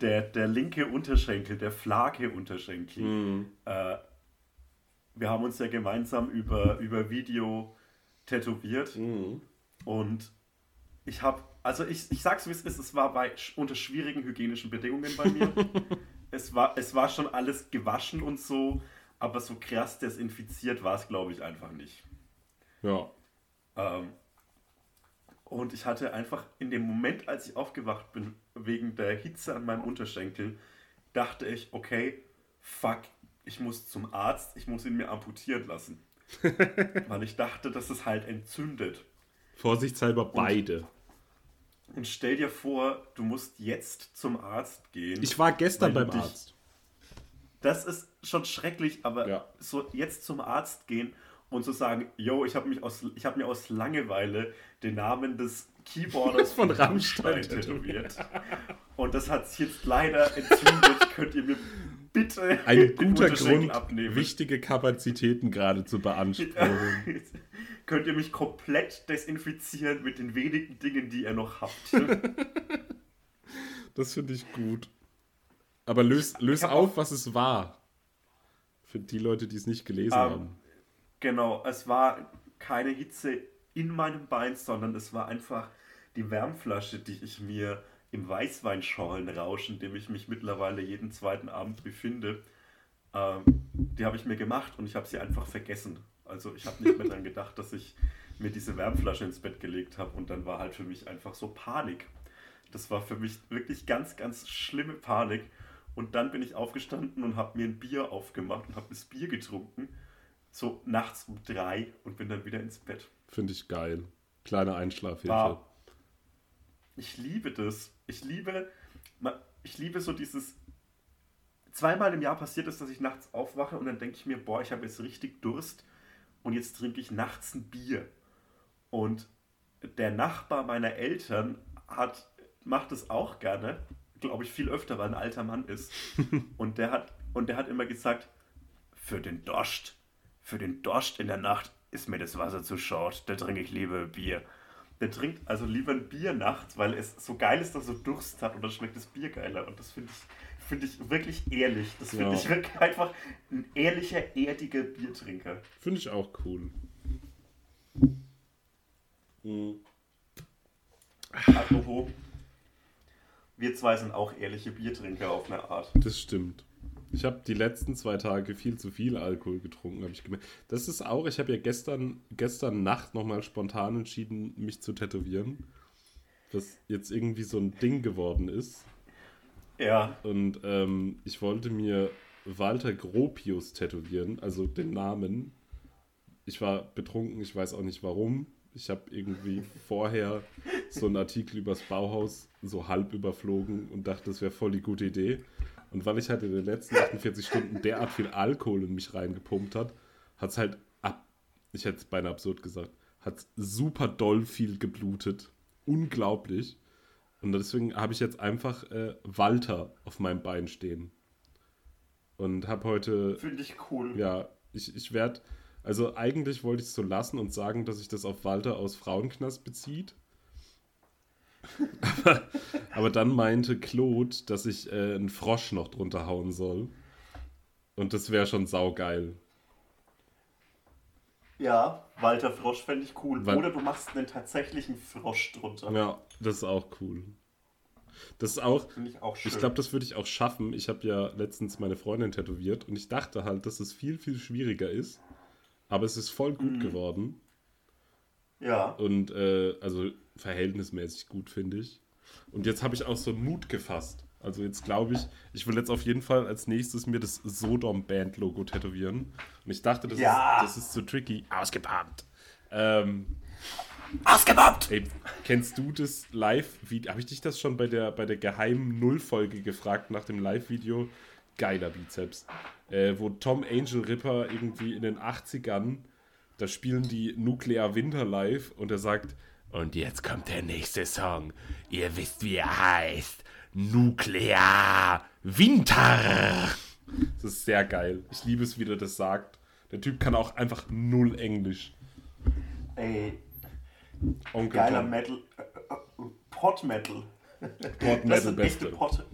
der, der linke Unterschenkel, der Flake-Unterschenkel. Mhm. Äh, wir haben uns ja gemeinsam über, über Video tätowiert. Mhm. Und ich habe, also ich, ich sag's wie es ist, es war bei, unter schwierigen hygienischen Bedingungen bei mir. es, war, es war schon alles gewaschen und so, aber so krass desinfiziert war es, glaube ich, einfach nicht. Ja. Ähm, und ich hatte einfach in dem Moment, als ich aufgewacht bin, wegen der Hitze an meinem Unterschenkel, dachte ich, okay, fuck, ich muss zum Arzt, ich muss ihn mir amputieren lassen. Weil ich dachte, dass es halt entzündet. Vorsichtshalber beide. Und stell dir vor, du musst jetzt zum Arzt gehen. Ich war gestern beim dich- Arzt. das ist schon schrecklich, aber Ja. so jetzt zum Arzt gehen und zu sagen, yo, ich habe habe mir aus Langeweile den Namen des Keyboarders Von Rammstein tätowiert. Und das hat sich jetzt leider entzündet. Könnt ihr mir bitte Ein guter Unterschenkel Grund, wichtige Kapazitäten gerade zu beanspruchen. Könnt ihr mich komplett desinfizieren mit den wenigen Dingen, die ihr noch habt? Das finde ich gut. Aber löst lös auf, was es war. Für die Leute, die es nicht gelesen Ähm, haben. Genau, es war keine Hitze in meinem Bein, sondern es war einfach die Wärmflasche, die ich mir im Weißweinschorlenrausch, in dem ich mich mittlerweile jeden zweiten Abend befinde, ähm, die habe ich mir gemacht und ich habe sie einfach vergessen. Also ich habe nicht mehr daran gedacht, dass ich mir diese Wärmflasche ins Bett gelegt habe und dann war halt für mich einfach so Panik. Das war für mich wirklich ganz, ganz schlimme Panik. Und dann bin ich aufgestanden und habe mir ein Bier aufgemacht und habe das Bier getrunken so nachts um drei und bin dann wieder ins Bett. Finde ich geil. Kleine Einschlafhilfe. War- Ich liebe das. Ich liebe, ich liebe so dieses. Zweimal im Jahr passiert es, dass ich nachts aufwache und dann denke ich mir, boah, ich habe jetzt richtig Durst und jetzt trinke ich nachts ein Bier. Und der Nachbar meiner Eltern hat, macht es auch gerne, glaube ich, viel öfter, weil er ein alter Mann ist. und, der hat, und der hat immer gesagt, für den Dost, für den Dost in der Nacht ist mir das Wasser zu short, da trinke ich lieber Bier. Der trinkt also lieber ein Bier nachts, weil es so geil ist, dass er so Durst hat und dann schmeckt das Bier geiler. Und das finde ich, finde ich wirklich ehrlich. Das finde Ja. ich wirklich einfach ein ehrlicher, erdiger Biertrinker. Finde ich auch cool. Apropos, wir zwei sind auch ehrliche Biertrinker auf eine Art. Das stimmt. Ich habe die letzten zwei Tage viel zu viel Alkohol getrunken, habe ich gemerkt. Das ist auch, ich habe ja gestern, gestern Nacht nochmal spontan entschieden, mich zu tätowieren. Was jetzt irgendwie so ein Ding geworden ist. Ja, Und ähm, ich wollte mir Walter Gropius tätowieren, also den Namen. Ich war betrunken, ich weiß auch nicht warum. Ich habe irgendwie vorher so einen Artikel übers Bauhaus so halb überflogen und dachte, das wäre voll die gute Idee. Und weil ich halt in den letzten 48 Stunden derart viel Alkohol in mich reingepumpt hat, hat es halt ab, ich hätte es beinahe absurd gesagt, hat super doll viel geblutet. Unglaublich. Und deswegen habe ich jetzt einfach äh, Walter auf meinem Bein stehen. Und habe heute, finde ich cool. ja, ich, ich werde, also eigentlich wollte ich es so lassen und sagen, dass sich das auf Walter aus Frauenknast bezieht. Aber, aber dann meinte Claude, dass ich äh, einen Frosch noch drunter hauen soll. Und das wäre schon saugeil. Ja, Walter Frosch fände ich cool. Weil- Oder du machst einen tatsächlichen Frosch drunter. Ja, das ist auch cool. Das ist auch, ich ich glaube, das würde ich auch schaffen. Ich habe ja letztens meine Freundin tätowiert und ich dachte halt, dass es viel, viel schwieriger ist. Aber es ist voll gut geworden. ja. Und äh, also verhältnismäßig gut, finde ich. Und jetzt habe ich auch so einen Mut gefasst. Also jetzt glaube ich, ich will jetzt auf jeden Fall als nächstes mir das Sodom-Band-Logo tätowieren. Und ich dachte, das, Ja. ist, das ist zu tricky. Ausgebrannt. Ähm, Ausgebombt! ey, kennst du das Live-Video? Habe ich dich das schon bei der, bei der geheimen Nullfolge gefragt nach dem Live-Video? Geiler Bizeps. Äh, wo Tom Angel Ripper irgendwie in den 80ern, da spielen die Nuclear Winter live und er sagt, und jetzt kommt der nächste Song. Ihr wisst, wie er heißt. Nuclear Winter. Das ist sehr geil. Ich liebe es, wie der das sagt. Der Typ kann auch einfach null Englisch. Ey, Onkel geiler Tom. Metal. Äh, äh, Pot Metal. Pot Metal Beste. Pot.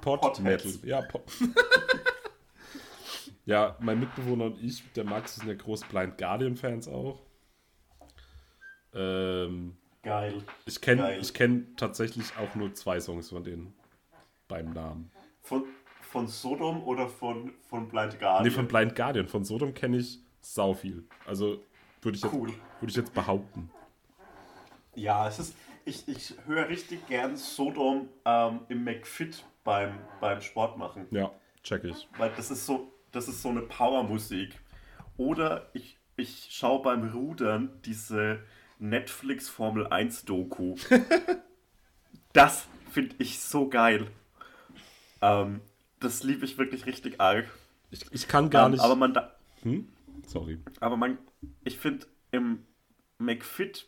Pot Potheads. Metal. Ja, Pot. ja, mein Mitbewohner und ich, der Max, sind ja groß Blind Guardian-Fans auch. Ähm, Geil. ich kenne kenn tatsächlich auch nur zwei Songs von denen. Beim Namen. Von, von Sodom oder von, von Blind Guardian? Nee, von Blind Guardian. Von Sodom kenne ich sau viel. Also würde ich, jetzt- Cool. würd ich jetzt behaupten. Ja, es ist. Ich, ich höre richtig gern Sodom ähm, im McFit beim, beim Sport machen. Ja, check ich. Weil das ist so, das ist so eine Powermusik. Oder ich, ich schaue beim Rudern diese Netflix Formel 1 Doku. das finde ich so geil. Ähm, das liebe ich wirklich richtig arg. Ich, ich kann gar Ähm, nicht. Aber man, da, hm? Sorry. aber man, ich finde im McFit,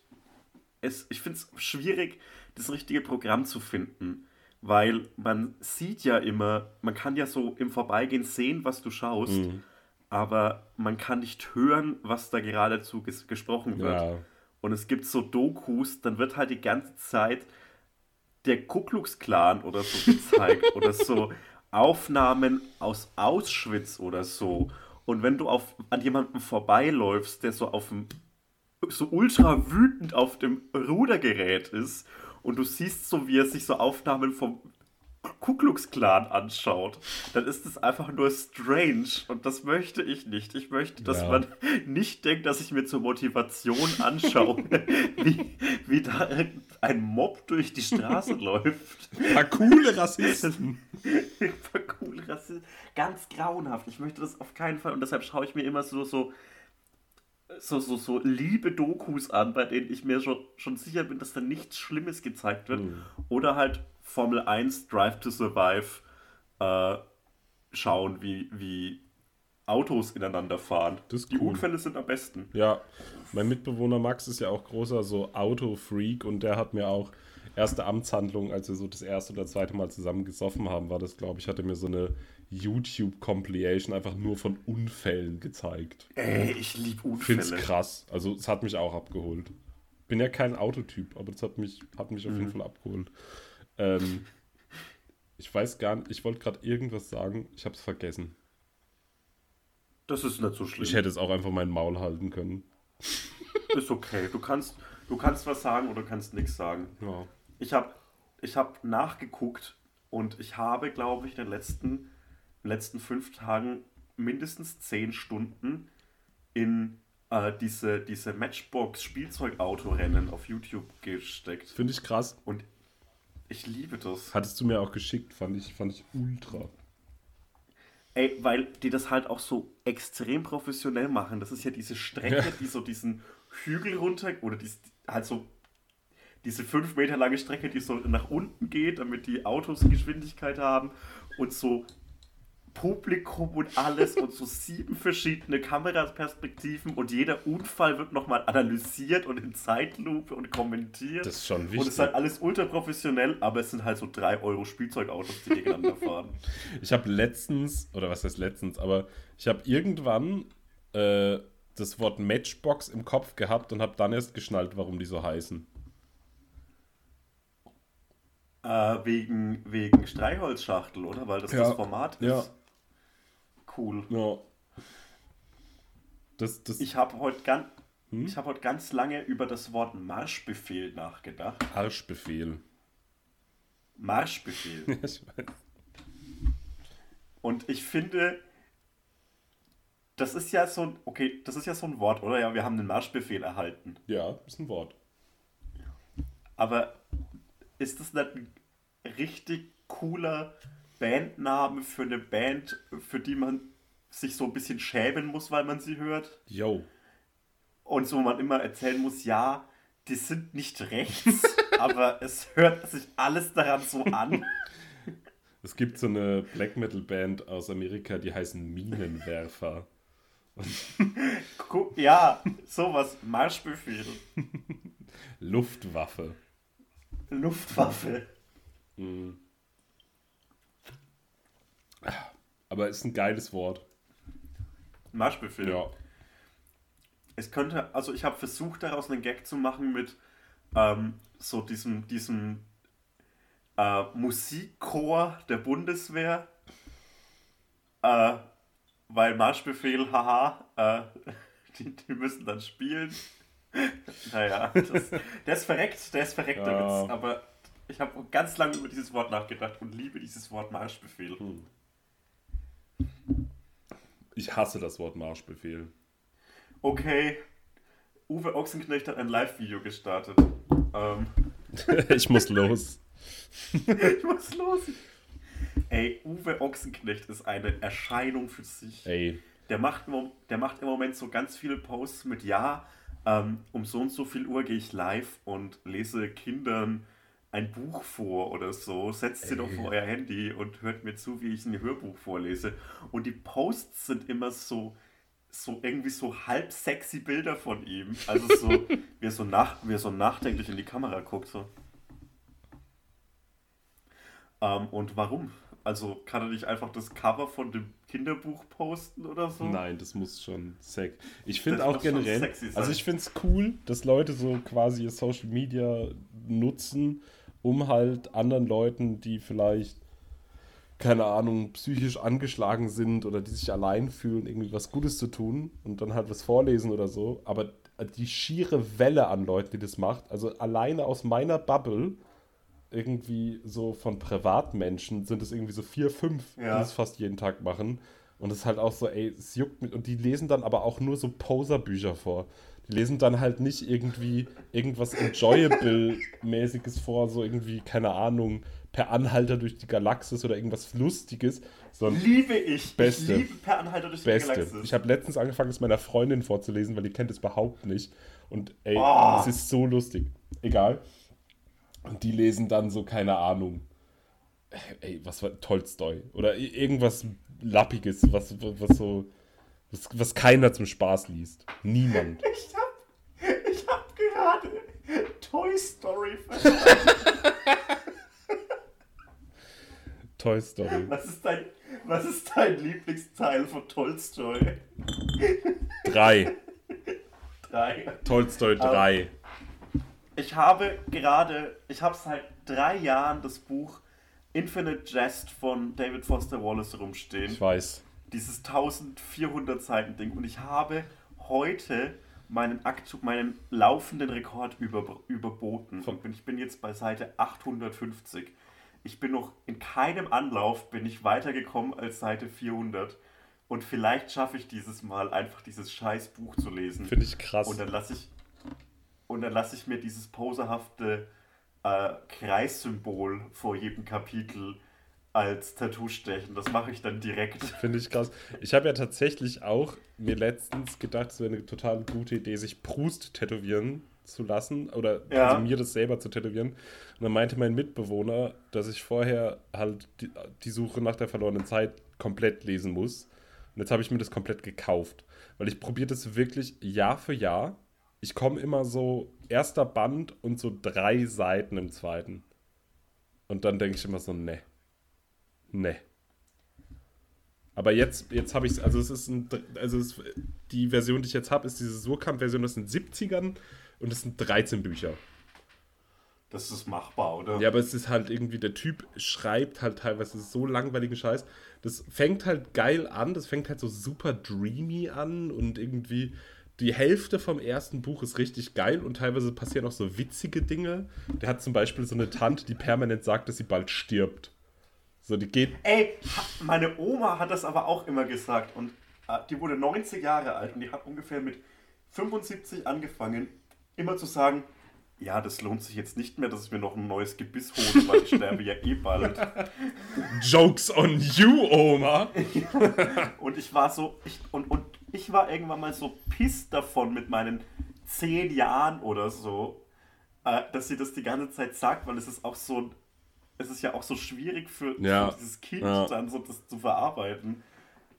es, ich finde es schwierig, das richtige Programm zu finden, weil man sieht ja immer, man kann ja so im Vorbeigehen sehen, was du schaust, Mhm. aber man kann nicht hören, was da geradezu ges gesprochen wird. Ja. Und es gibt so Dokus, dann wird halt die ganze Zeit der Ku Klux Klan oder so gezeigt oder so Aufnahmen aus Auschwitz oder so. Und wenn du auf, an jemandem vorbeiläufst, der so auf dem so ultra wütend auf dem Rudergerät ist und du siehst so, wie er sich so Aufnahmen vom Ku Klux Klan anschaut, dann ist es einfach nur strange und das möchte ich nicht. Ich möchte, dass Ja. man nicht denkt, dass ich mir zur Motivation anschaue, wie, wie da ein Mob durch die Straße läuft. Ein paar coole Rassisten. Voll cool, Rassist. Ganz grauenhaft. Ich möchte das auf keinen Fall und deshalb schaue ich mir immer so, so, so, so, so liebe Dokus an, bei denen ich mir schon, schon sicher bin, dass da nichts Schlimmes gezeigt wird. Mhm. Oder halt Formel 1 Drive to Survive äh, schauen, wie, wie Autos ineinander fahren. Die cool. Unfälle sind am besten. Ja, mein Mitbewohner Max ist ja auch großer so Auto-Freak und der hat mir auch erste Amtshandlung, als wir so das erste oder zweite Mal zusammen gesoffen haben, war das, glaube ich, hatte mir so eine YouTube-Compilation einfach nur von Unfällen gezeigt. Ey, ich liebe Ich finde es Unfälle. krass. Also es hat mich auch abgeholt. Bin ja kein Autotyp, aber das hat mich, hat mich auf jeden Mhm. Fall abgeholt. Ähm, ich weiß gar nicht, ich wollte gerade irgendwas sagen, ich habe es vergessen. Das ist nicht so schlimm. Ich hätte es auch einfach mein Maul halten können. Ist okay. Du kannst, du kannst was sagen oder kannst nichts sagen. Ja. Ich habe ich hab nachgeguckt und ich habe, glaube ich, in den letzten, in den letzten fünf Tagen mindestens zehn Stunden in äh, diese, diese Matchbox-Spielzeugautorennen auf YouTube gesteckt. Finde ich krass. Und ich liebe das. Hattest du mir auch geschickt, fand ich, fand ich ultra. Ey, weil die das halt auch so extrem professionell machen. Das ist ja diese Strecke, Ja. die so diesen Hügel runter oder die, halt so diese fünf Meter lange Strecke, die so nach unten geht, damit die Autos Geschwindigkeit haben und so Publikum und alles und so sieben verschiedene Kameraperspektiven und jeder Unfall wird nochmal analysiert und in Zeitlupe und kommentiert. Das ist schon und es wichtig. ist halt alles ultra professionell, aber es sind halt so 3 Euro Spielzeugautos, die gegeneinander fahren. Ich habe letztens, oder was heißt letztens, aber ich habe irgendwann äh, das Wort Matchbox im Kopf gehabt und habe dann erst geschnallt, warum die so heißen. Äh, wegen, wegen Streichholzschachtel, oder? Weil das Ja. das Format ist. Ja. Cool. Ja. Das, das, Ich habe heute, ganz, ich hab heute ganz lange über das Wort Marschbefehl nachgedacht. Arschbefehl. Marschbefehl. ich weiß. Und ich finde, das ist ja so ein, okay, das ist ja so ein Wort, oder? Ja, wir haben den Marschbefehl erhalten. Ja, ist ein Wort. Aber ist das nicht ein richtig cooler Bandname für eine Band, für die man sich so ein bisschen schämen muss, weil man sie hört? Yo. Und so man immer erzählen muss, ja, die sind nicht rechts, aber es hört sich alles daran so an. Es gibt so eine Black Metal Band aus Amerika, die heißen Minenwerfer. Ja, sowas, Marschbefehl, Luftwaffe. Luftwaffe. Aber ist ein geiles Wort. Marschbefehl. Ja. Es könnte, also ich habe versucht, daraus einen Gag zu machen mit ähm, so diesem, diesem äh, Musikchor der Bundeswehr. Äh, weil Marschbefehl, haha, äh, die, die müssen dann spielen. naja, das, der ist verreckt, der ist verreckt, Ja. Witz. Aber ich habe ganz lange über dieses Wort nachgedacht und liebe dieses Wort Marschbefehl. Ich hasse das Wort Marschbefehl. Okay, Uwe Ochsenknecht hat ein Live-Video gestartet. Ähm, ich muss los. ich muss los. Ey, Uwe Ochsenknecht ist eine Erscheinung für sich. Ey, Der macht, der macht im Moment so ganz viele Posts mit, ja, ähm, um so und so viel Uhr gehe ich live und lese Kindern ein Buch vor oder so. Setzt sie doch vor euer Handy und hört mir zu, wie ich ein Hörbuch vorlese. Und die Posts sind immer so, so irgendwie so halb sexy Bilder von ihm. Also so, wie er so, nach, wie er so nachdenklich in die Kamera guckt. So. Ähm, und warum? Also kann er nicht einfach das Cover von dem Kinderbuch posten oder so? nein, das muss schon sex. Ich finde auch generell, also ich finde es cool, dass Leute so quasi ihr Social Media nutzen, um halt anderen Leuten, die vielleicht keine Ahnung, psychisch angeschlagen sind oder die sich allein fühlen, irgendwie was Gutes zu tun und dann halt was vorlesen oder so. Aber die schiere Welle an Leuten, die das macht, also alleine aus meiner Bubble, irgendwie so von Privatmenschen, sind es irgendwie so vier, fünf, Ja. die es fast jeden Tag machen. Und es ist halt auch so, ey, es juckt mit. Und die lesen dann aber auch nur so Poser-Bücher vor. Die lesen dann halt nicht irgendwie irgendwas Enjoyable-mäßiges vor, so irgendwie, keine Ahnung, per Anhalter durch die Galaxis oder irgendwas Lustiges, sondern Liebe ich. Beste. Ich liebe Per Anhalter durch die Beste. Galaxis. Ich habe letztens angefangen, es meiner Freundin vorzulesen, weil die kennt es überhaupt nicht. Und ey, Oh. es ist so lustig. Egal. Und die lesen dann so, keine Ahnung. Ey, was war Tolstoi? Oder irgendwas Lappiges, was, was so. Was, was keiner zum Spaß liest. Niemand. Ich hab, ich hab gerade Toy Story verstanden. Toy Story. Was ist dein, was ist dein Lieblingsteil von Tolstoy? Drei. Drei. Tolstoi 3. Ich habe gerade, ich habe seit drei Jahren das Buch Infinite Jest von David Foster Wallace rumstehen. Ich weiß. Dieses 1400 Seiten Ding. Und ich habe heute meinen, aktu meinen laufenden Rekord über, überboten. Und ich bin jetzt bei Seite 850. Ich bin noch in keinem Anlauf bin ich weitergekommen als Seite 400. Und vielleicht schaffe ich dieses Mal einfach dieses scheiß Buch zu lesen. Finde ich krass. Und dann lasse ich und dann lasse ich mir dieses poserhafte äh, Kreissymbol vor jedem Kapitel als Tattoo stechen. Das mache ich dann direkt. Finde ich krass. Ich habe ja tatsächlich auch mir letztens gedacht, es wäre eine total gute Idee, sich Proust tätowieren zu lassen oder Ja. also mir das selber zu tätowieren. Und dann meinte mein Mitbewohner, dass ich vorher halt die, die Suche nach der verlorenen Zeit komplett lesen muss. Und jetzt habe ich mir das komplett gekauft, weil ich probiere das wirklich Jahr für Jahr. Ich komme immer so erster Band und so drei Seiten im zweiten. Und dann denke ich immer so, ne. Ne. Aber jetzt, jetzt habe ich es, also es ist ein, also es, die Version, die ich jetzt habe, ist diese Surkamp-Version aus den 70ern und es sind 13 Bücher. Das ist machbar, oder? Ja, aber es ist halt irgendwie, der Typ schreibt halt teilweise so langweiligen Scheiß. Das fängt halt geil an, das fängt halt so super dreamy an und irgendwie die Hälfte vom ersten Buch ist richtig geil und teilweise passieren auch so witzige Dinge. Der hat zum Beispiel so eine Tante, die permanent sagt, dass sie bald stirbt. So, die geht. Ey, meine Oma hat das aber auch immer gesagt und äh, die wurde 90 Jahre alt und die hat ungefähr mit 75 angefangen, immer zu sagen, ja, das lohnt sich jetzt nicht mehr, dass ich mir noch ein neues Gebiss hole, weil ich sterbe ja eh bald. Jokes on you, Oma! und ich war so, ich, und, und ich war irgendwann mal so pisst davon mit meinen zehn Jahren oder so, äh, dass sie das die ganze Zeit sagt, weil es ist auch so, es ist ja auch so schwierig für, ja. für dieses Kind ja. dann so das zu verarbeiten.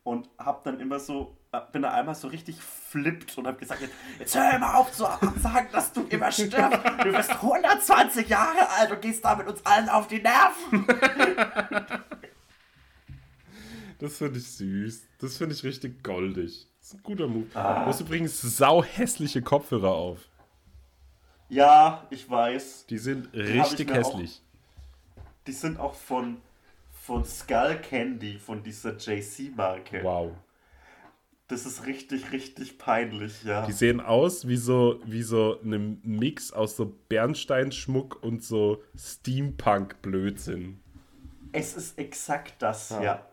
Und hab dann immer so, äh, bin da einmal so richtig flippt und hab gesagt, jetzt hör mal auf zu sagen, dass du immer stirbst. Du bist 120 Jahre alt und gehst da mit uns allen auf die Nerven. Das finde ich süß. Das finde ich richtig goldig. Das ist ein guter Move. Ah. Du hast übrigens sau hässliche Kopfhörer auf. Ja, ich weiß. Die sind richtig die hässlich. Auch, die sind auch von, von Skull Candy, von dieser JC-Marke. Wow. Das ist richtig, richtig peinlich, ja. Die sehen aus wie so, wie so ein Mix aus so Bernsteinschmuck und so Steampunk-Blödsinn. Es ist exakt das, ja. ja.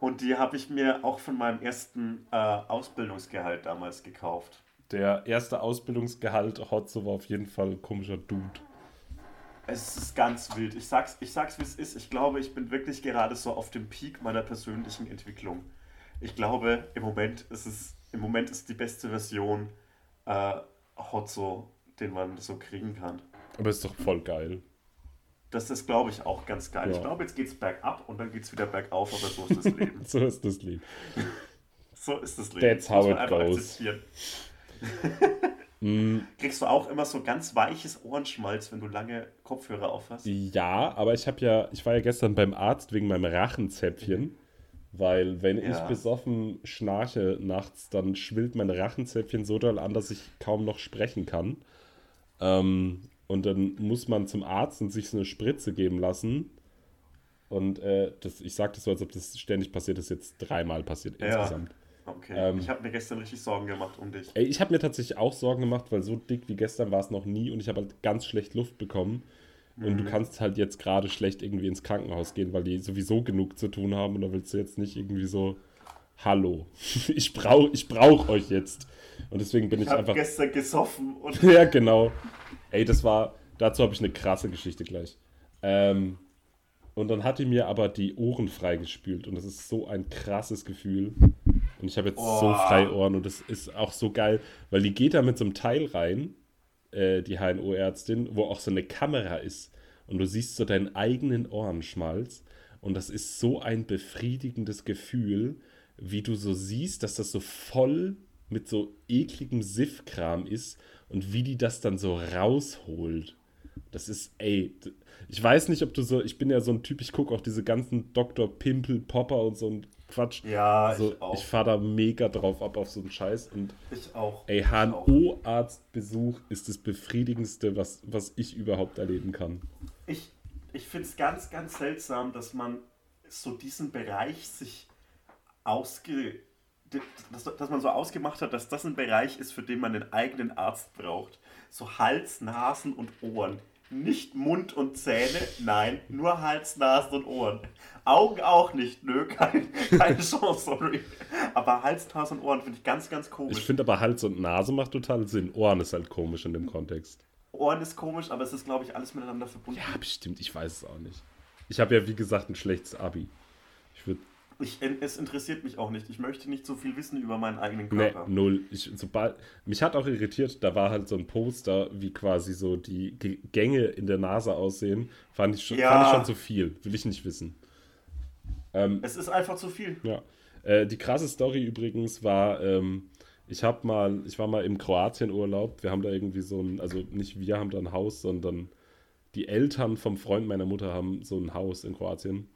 Und die habe ich mir auch von meinem ersten äh, Ausbildungsgehalt damals gekauft. Der erste Ausbildungsgehalt Hotzo war auf jeden Fall ein komischer Dude. Es ist ganz wild. Ich sag's, ich sag's wie es ist. Ich glaube, ich bin wirklich gerade so auf dem Peak meiner persönlichen Entwicklung. Ich glaube, im Moment ist es, im Moment ist die beste Version äh, Hotzo, den man so kriegen kann. Aber ist doch voll geil. Das ist, glaube ich, auch ganz geil. Ja. Ich glaube, jetzt geht es bergab und dann geht es wieder bergauf, aber so ist das Leben. so ist das Leben. so ist das Leben. That's how it goes. mm. Kriegst du auch immer so ganz weiches Ohrenschmalz, wenn du lange Kopfhörer auf hast? Ja, aber ich habe ja, ich war ja gestern beim Arzt wegen meinem Rachenzäpfchen. Weil wenn ja. ich besoffen schnarche nachts, dann schwillt mein Rachenzäpfchen so doll an, dass ich kaum noch sprechen kann. Ähm, und dann muss man zum Arzt und sich so eine Spritze geben lassen. Und äh, das, ich sage das so, als ob das ständig passiert ist, jetzt dreimal passiert ja. insgesamt. Okay, ähm, ich habe mir gestern richtig Sorgen gemacht um dich. Ey, ich habe mir tatsächlich auch Sorgen gemacht, weil so dick wie gestern war es noch nie und ich habe halt ganz schlecht Luft bekommen. Mhm. Und du mhm. kannst halt jetzt gerade schlecht irgendwie ins Krankenhaus gehen, weil die sowieso genug zu tun haben und da willst du jetzt nicht irgendwie so, hallo, ich brauche ich brauch euch jetzt. Und deswegen bin ich, ich einfach. gestern gesoffen und. ja, genau. Ey, das war, dazu habe ich eine krasse Geschichte gleich. Ähm, und dann hat die mir aber die Ohren freigespült und das ist so ein krasses Gefühl. Und ich habe jetzt oh. so freie Ohren und das ist auch so geil, weil die geht da mit so einem Teil rein, äh, die HNO-Ärztin, wo auch so eine Kamera ist und du siehst so deinen eigenen Ohrenschmalz und das ist so ein befriedigendes Gefühl, wie du so siehst, dass das so voll mit so ekligem Siffkram ist und wie die das dann so rausholt. Das ist, ey, ich weiß nicht, ob du so, ich bin ja so ein Typ, ich gucke auch diese ganzen Dr. Pimpel, Popper und so ein Quatsch. Ja, also, ich auch. Ich fahre da mega drauf ab auf so einen Scheiß. Und ich auch. Ey, HNO-Arztbesuch ist das Befriedigendste, was, was ich überhaupt erleben kann. Ich, ich finde es ganz, ganz seltsam, dass man so diesen Bereich sich ausge dass, dass man so ausgemacht hat, dass das ein Bereich ist, für den man einen eigenen Arzt braucht. So Hals, Nasen und Ohren. Nicht Mund und Zähne, nein, nur Hals, Nasen und Ohren. Augen auch nicht, nö, kein, keine Chance, sorry. Aber Hals, Nasen und Ohren finde ich ganz, ganz komisch. Ich finde aber Hals und Nase macht total Sinn. Ohren ist halt komisch in dem Kontext. Ohren ist komisch, aber es ist, glaube ich, alles miteinander verbunden. Ja, bestimmt, ich weiß es auch nicht. Ich habe ja, wie gesagt, ein schlechtes Abi. Ich würde ich, es interessiert mich auch nicht. Ich möchte nicht so viel wissen über meinen eigenen Körper. Nee, null. Ich, sobald, mich hat auch irritiert, da war halt so ein Poster, wie quasi so die Gänge in der Nase aussehen. Fand ich schon, ja. fand ich schon zu viel. Will ich nicht wissen. Ähm, es ist einfach zu viel. Ja. Äh, die krasse Story übrigens war, ähm, ich habe mal, ich war mal im Kroatien-Urlaub. Wir haben da irgendwie so ein, also nicht wir haben da ein Haus, sondern die Eltern vom Freund meiner Mutter haben so ein Haus in Kroatien.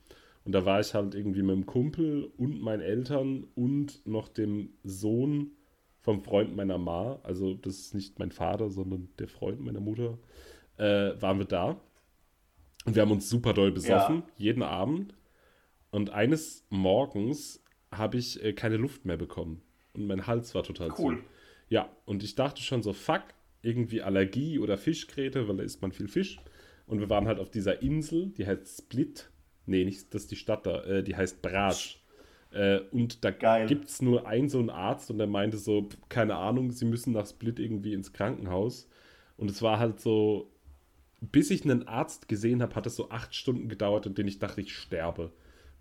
Und da war ich halt irgendwie mit dem Kumpel und meinen Eltern und noch dem Sohn vom Freund meiner Ma. Also das ist nicht mein Vater, sondern der Freund meiner Mutter. äh, waren wir da. Und wir haben uns super doll besoffen, Ja. jeden Abend. Und eines Morgens habe ich äh, keine Luft mehr bekommen. Und mein Hals war total Cool. zu. Ja, und ich dachte schon so, fuck, irgendwie Allergie oder Fischgräte, weil da isst man viel Fisch. Und wir waren halt auf dieser Insel, die heißt Split. Nee, nicht, das ist die Stadt da, äh, die heißt Bratsch. Äh, und da gibt es nur einen so einen Arzt und der meinte so, keine Ahnung, sie müssen nach Split irgendwie ins Krankenhaus. Und es war halt so, bis ich einen Arzt gesehen habe, hat es so acht Stunden gedauert, in denen ich dachte, ich sterbe.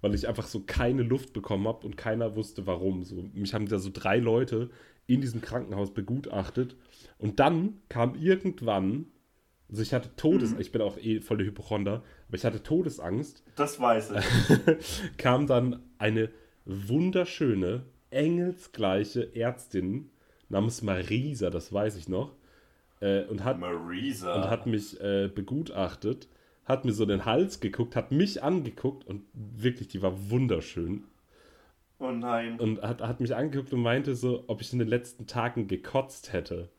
Weil ich einfach so keine Luft bekommen habe und keiner wusste warum. So, mich haben da so drei Leute in diesem Krankenhaus begutachtet. Und dann kam irgendwann, also ich hatte Todes, ich bin auch eh voll der Hypochonder, aber ich hatte Todesangst, Das weiß ich. kam dann eine wunderschöne, engelsgleiche Ärztin namens Marisa, das weiß ich noch, äh, und hat Marisa. und hat mich äh, begutachtet, hat mir so den Hals geguckt, hat mich angeguckt und wirklich, die war wunderschön oh nein. und hat, hat mich angeguckt und meinte so, ob ich in den letzten Tagen gekotzt hätte.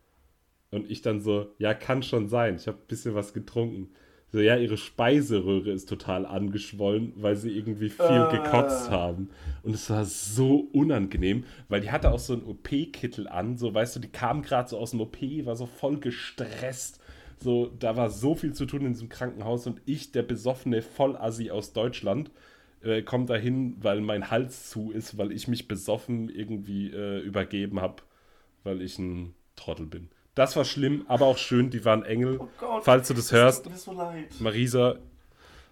Und ich dann so, ja, kann schon sein, ich habe ein bisschen was getrunken. So, ja, ihre Speiseröhre ist total angeschwollen, weil sie irgendwie viel Äh. gekotzt haben. Und es war so unangenehm, weil die hatte auch so einen OP-Kittel an, so, weißt du, die kam gerade so aus dem OP, war so voll gestresst. So, da war so viel zu tun in diesem Krankenhaus und ich, der besoffene Vollassi aus Deutschland, äh, komme dahin, weil mein Hals zu ist, weil ich mich besoffen irgendwie äh, übergeben habe, weil ich ein Trottel bin. Das war schlimm, aber auch schön, die waren Engel. Oh Gott. Falls du das hörst, tut mir so leid. Marisa,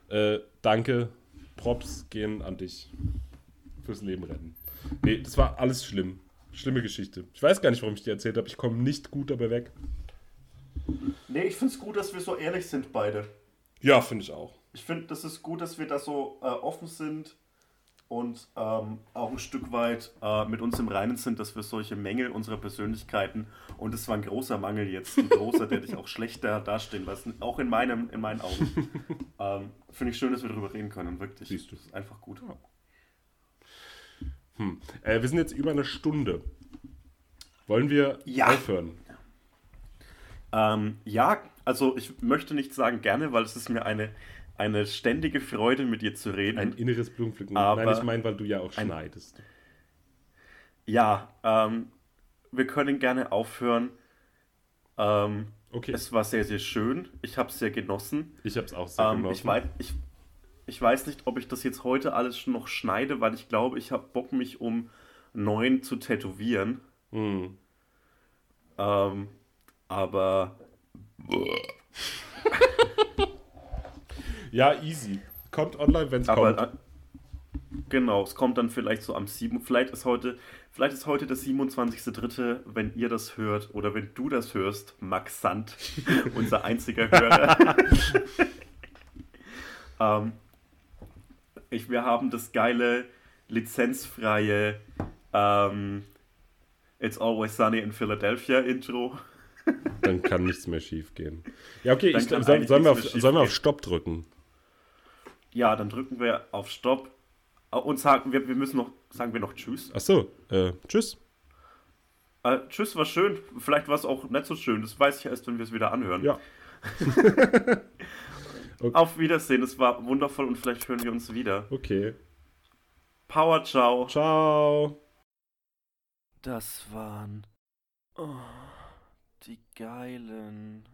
äh, danke. Props gehen an dich. Fürs Leben retten. Nee, das war alles schlimm. Schlimme Geschichte. Ich weiß gar nicht, warum ich die erzählt habe. Ich komme nicht gut dabei weg. Nee, ich finde es gut, dass wir so ehrlich sind beide. Ja, finde ich auch. Ich finde, das ist gut, dass wir da so äh, offen sind und ähm, auch ein Stück weit äh, mit uns im Reinen sind, dass wir solche Mängel unserer Persönlichkeiten und es war ein großer Mangel jetzt, ein großer, der dich auch schlechter dastehen lassen, auch in, meinem, in meinen Augen. ähm, finde ich schön, dass wir darüber reden können, wirklich. Siehst du. Das ist einfach gut. Hm. Äh, wir sind jetzt über eine Stunde. Wollen wir Ja. aufhören? Ähm, ja, also ich möchte nicht sagen gerne, weil es ist mir eine, eine ständige Freude, mit dir zu reden. Ein inneres Blumenpflücken. Aber- Nein, ich meine, weil du ja auch ein- schneidest. Ja, ähm, wir können gerne aufhören. Ähm, Okay, Es war sehr, sehr schön. Ich habe es sehr genossen. ich habe es auch sehr Ähm, genossen. ich, weiß, ich, ich weiß nicht, ob ich das jetzt heute alles schon noch schneide, weil ich glaube, ich habe Bock, mich um neun zu tätowieren. Hm. Ähm, aber Ja, easy. Kommt online, wenn es kommt. äh, genau, es kommt dann vielleicht so am 7. Vielleicht ist heute, vielleicht ist heute der 27.3., wenn ihr das hört oder wenn du das hörst, Max Sand, unser einziger Hörer. ähm, ich, wir haben das geile, lizenzfreie ähm, It's Always Sunny in Philadelphia Intro. Dann kann nichts mehr schief gehen. Ja, okay, ich, soll, sollen, wir auf, sollen wir auf schiefgehen. Stopp drücken? Ja, dann drücken wir auf Stopp äh, und sagen, wir, wir müssen noch, sagen wir noch Tschüss. Achso, äh, tschüss. Äh, tschüss, war schön. Vielleicht war es auch nicht so schön. Das weiß ich erst, wenn wir es wieder anhören. Ja. Auf Wiedersehen. Es war wundervoll und vielleicht hören wir uns wieder. Okay. Power, ciao. Ciao. Das waren oh, die geilen.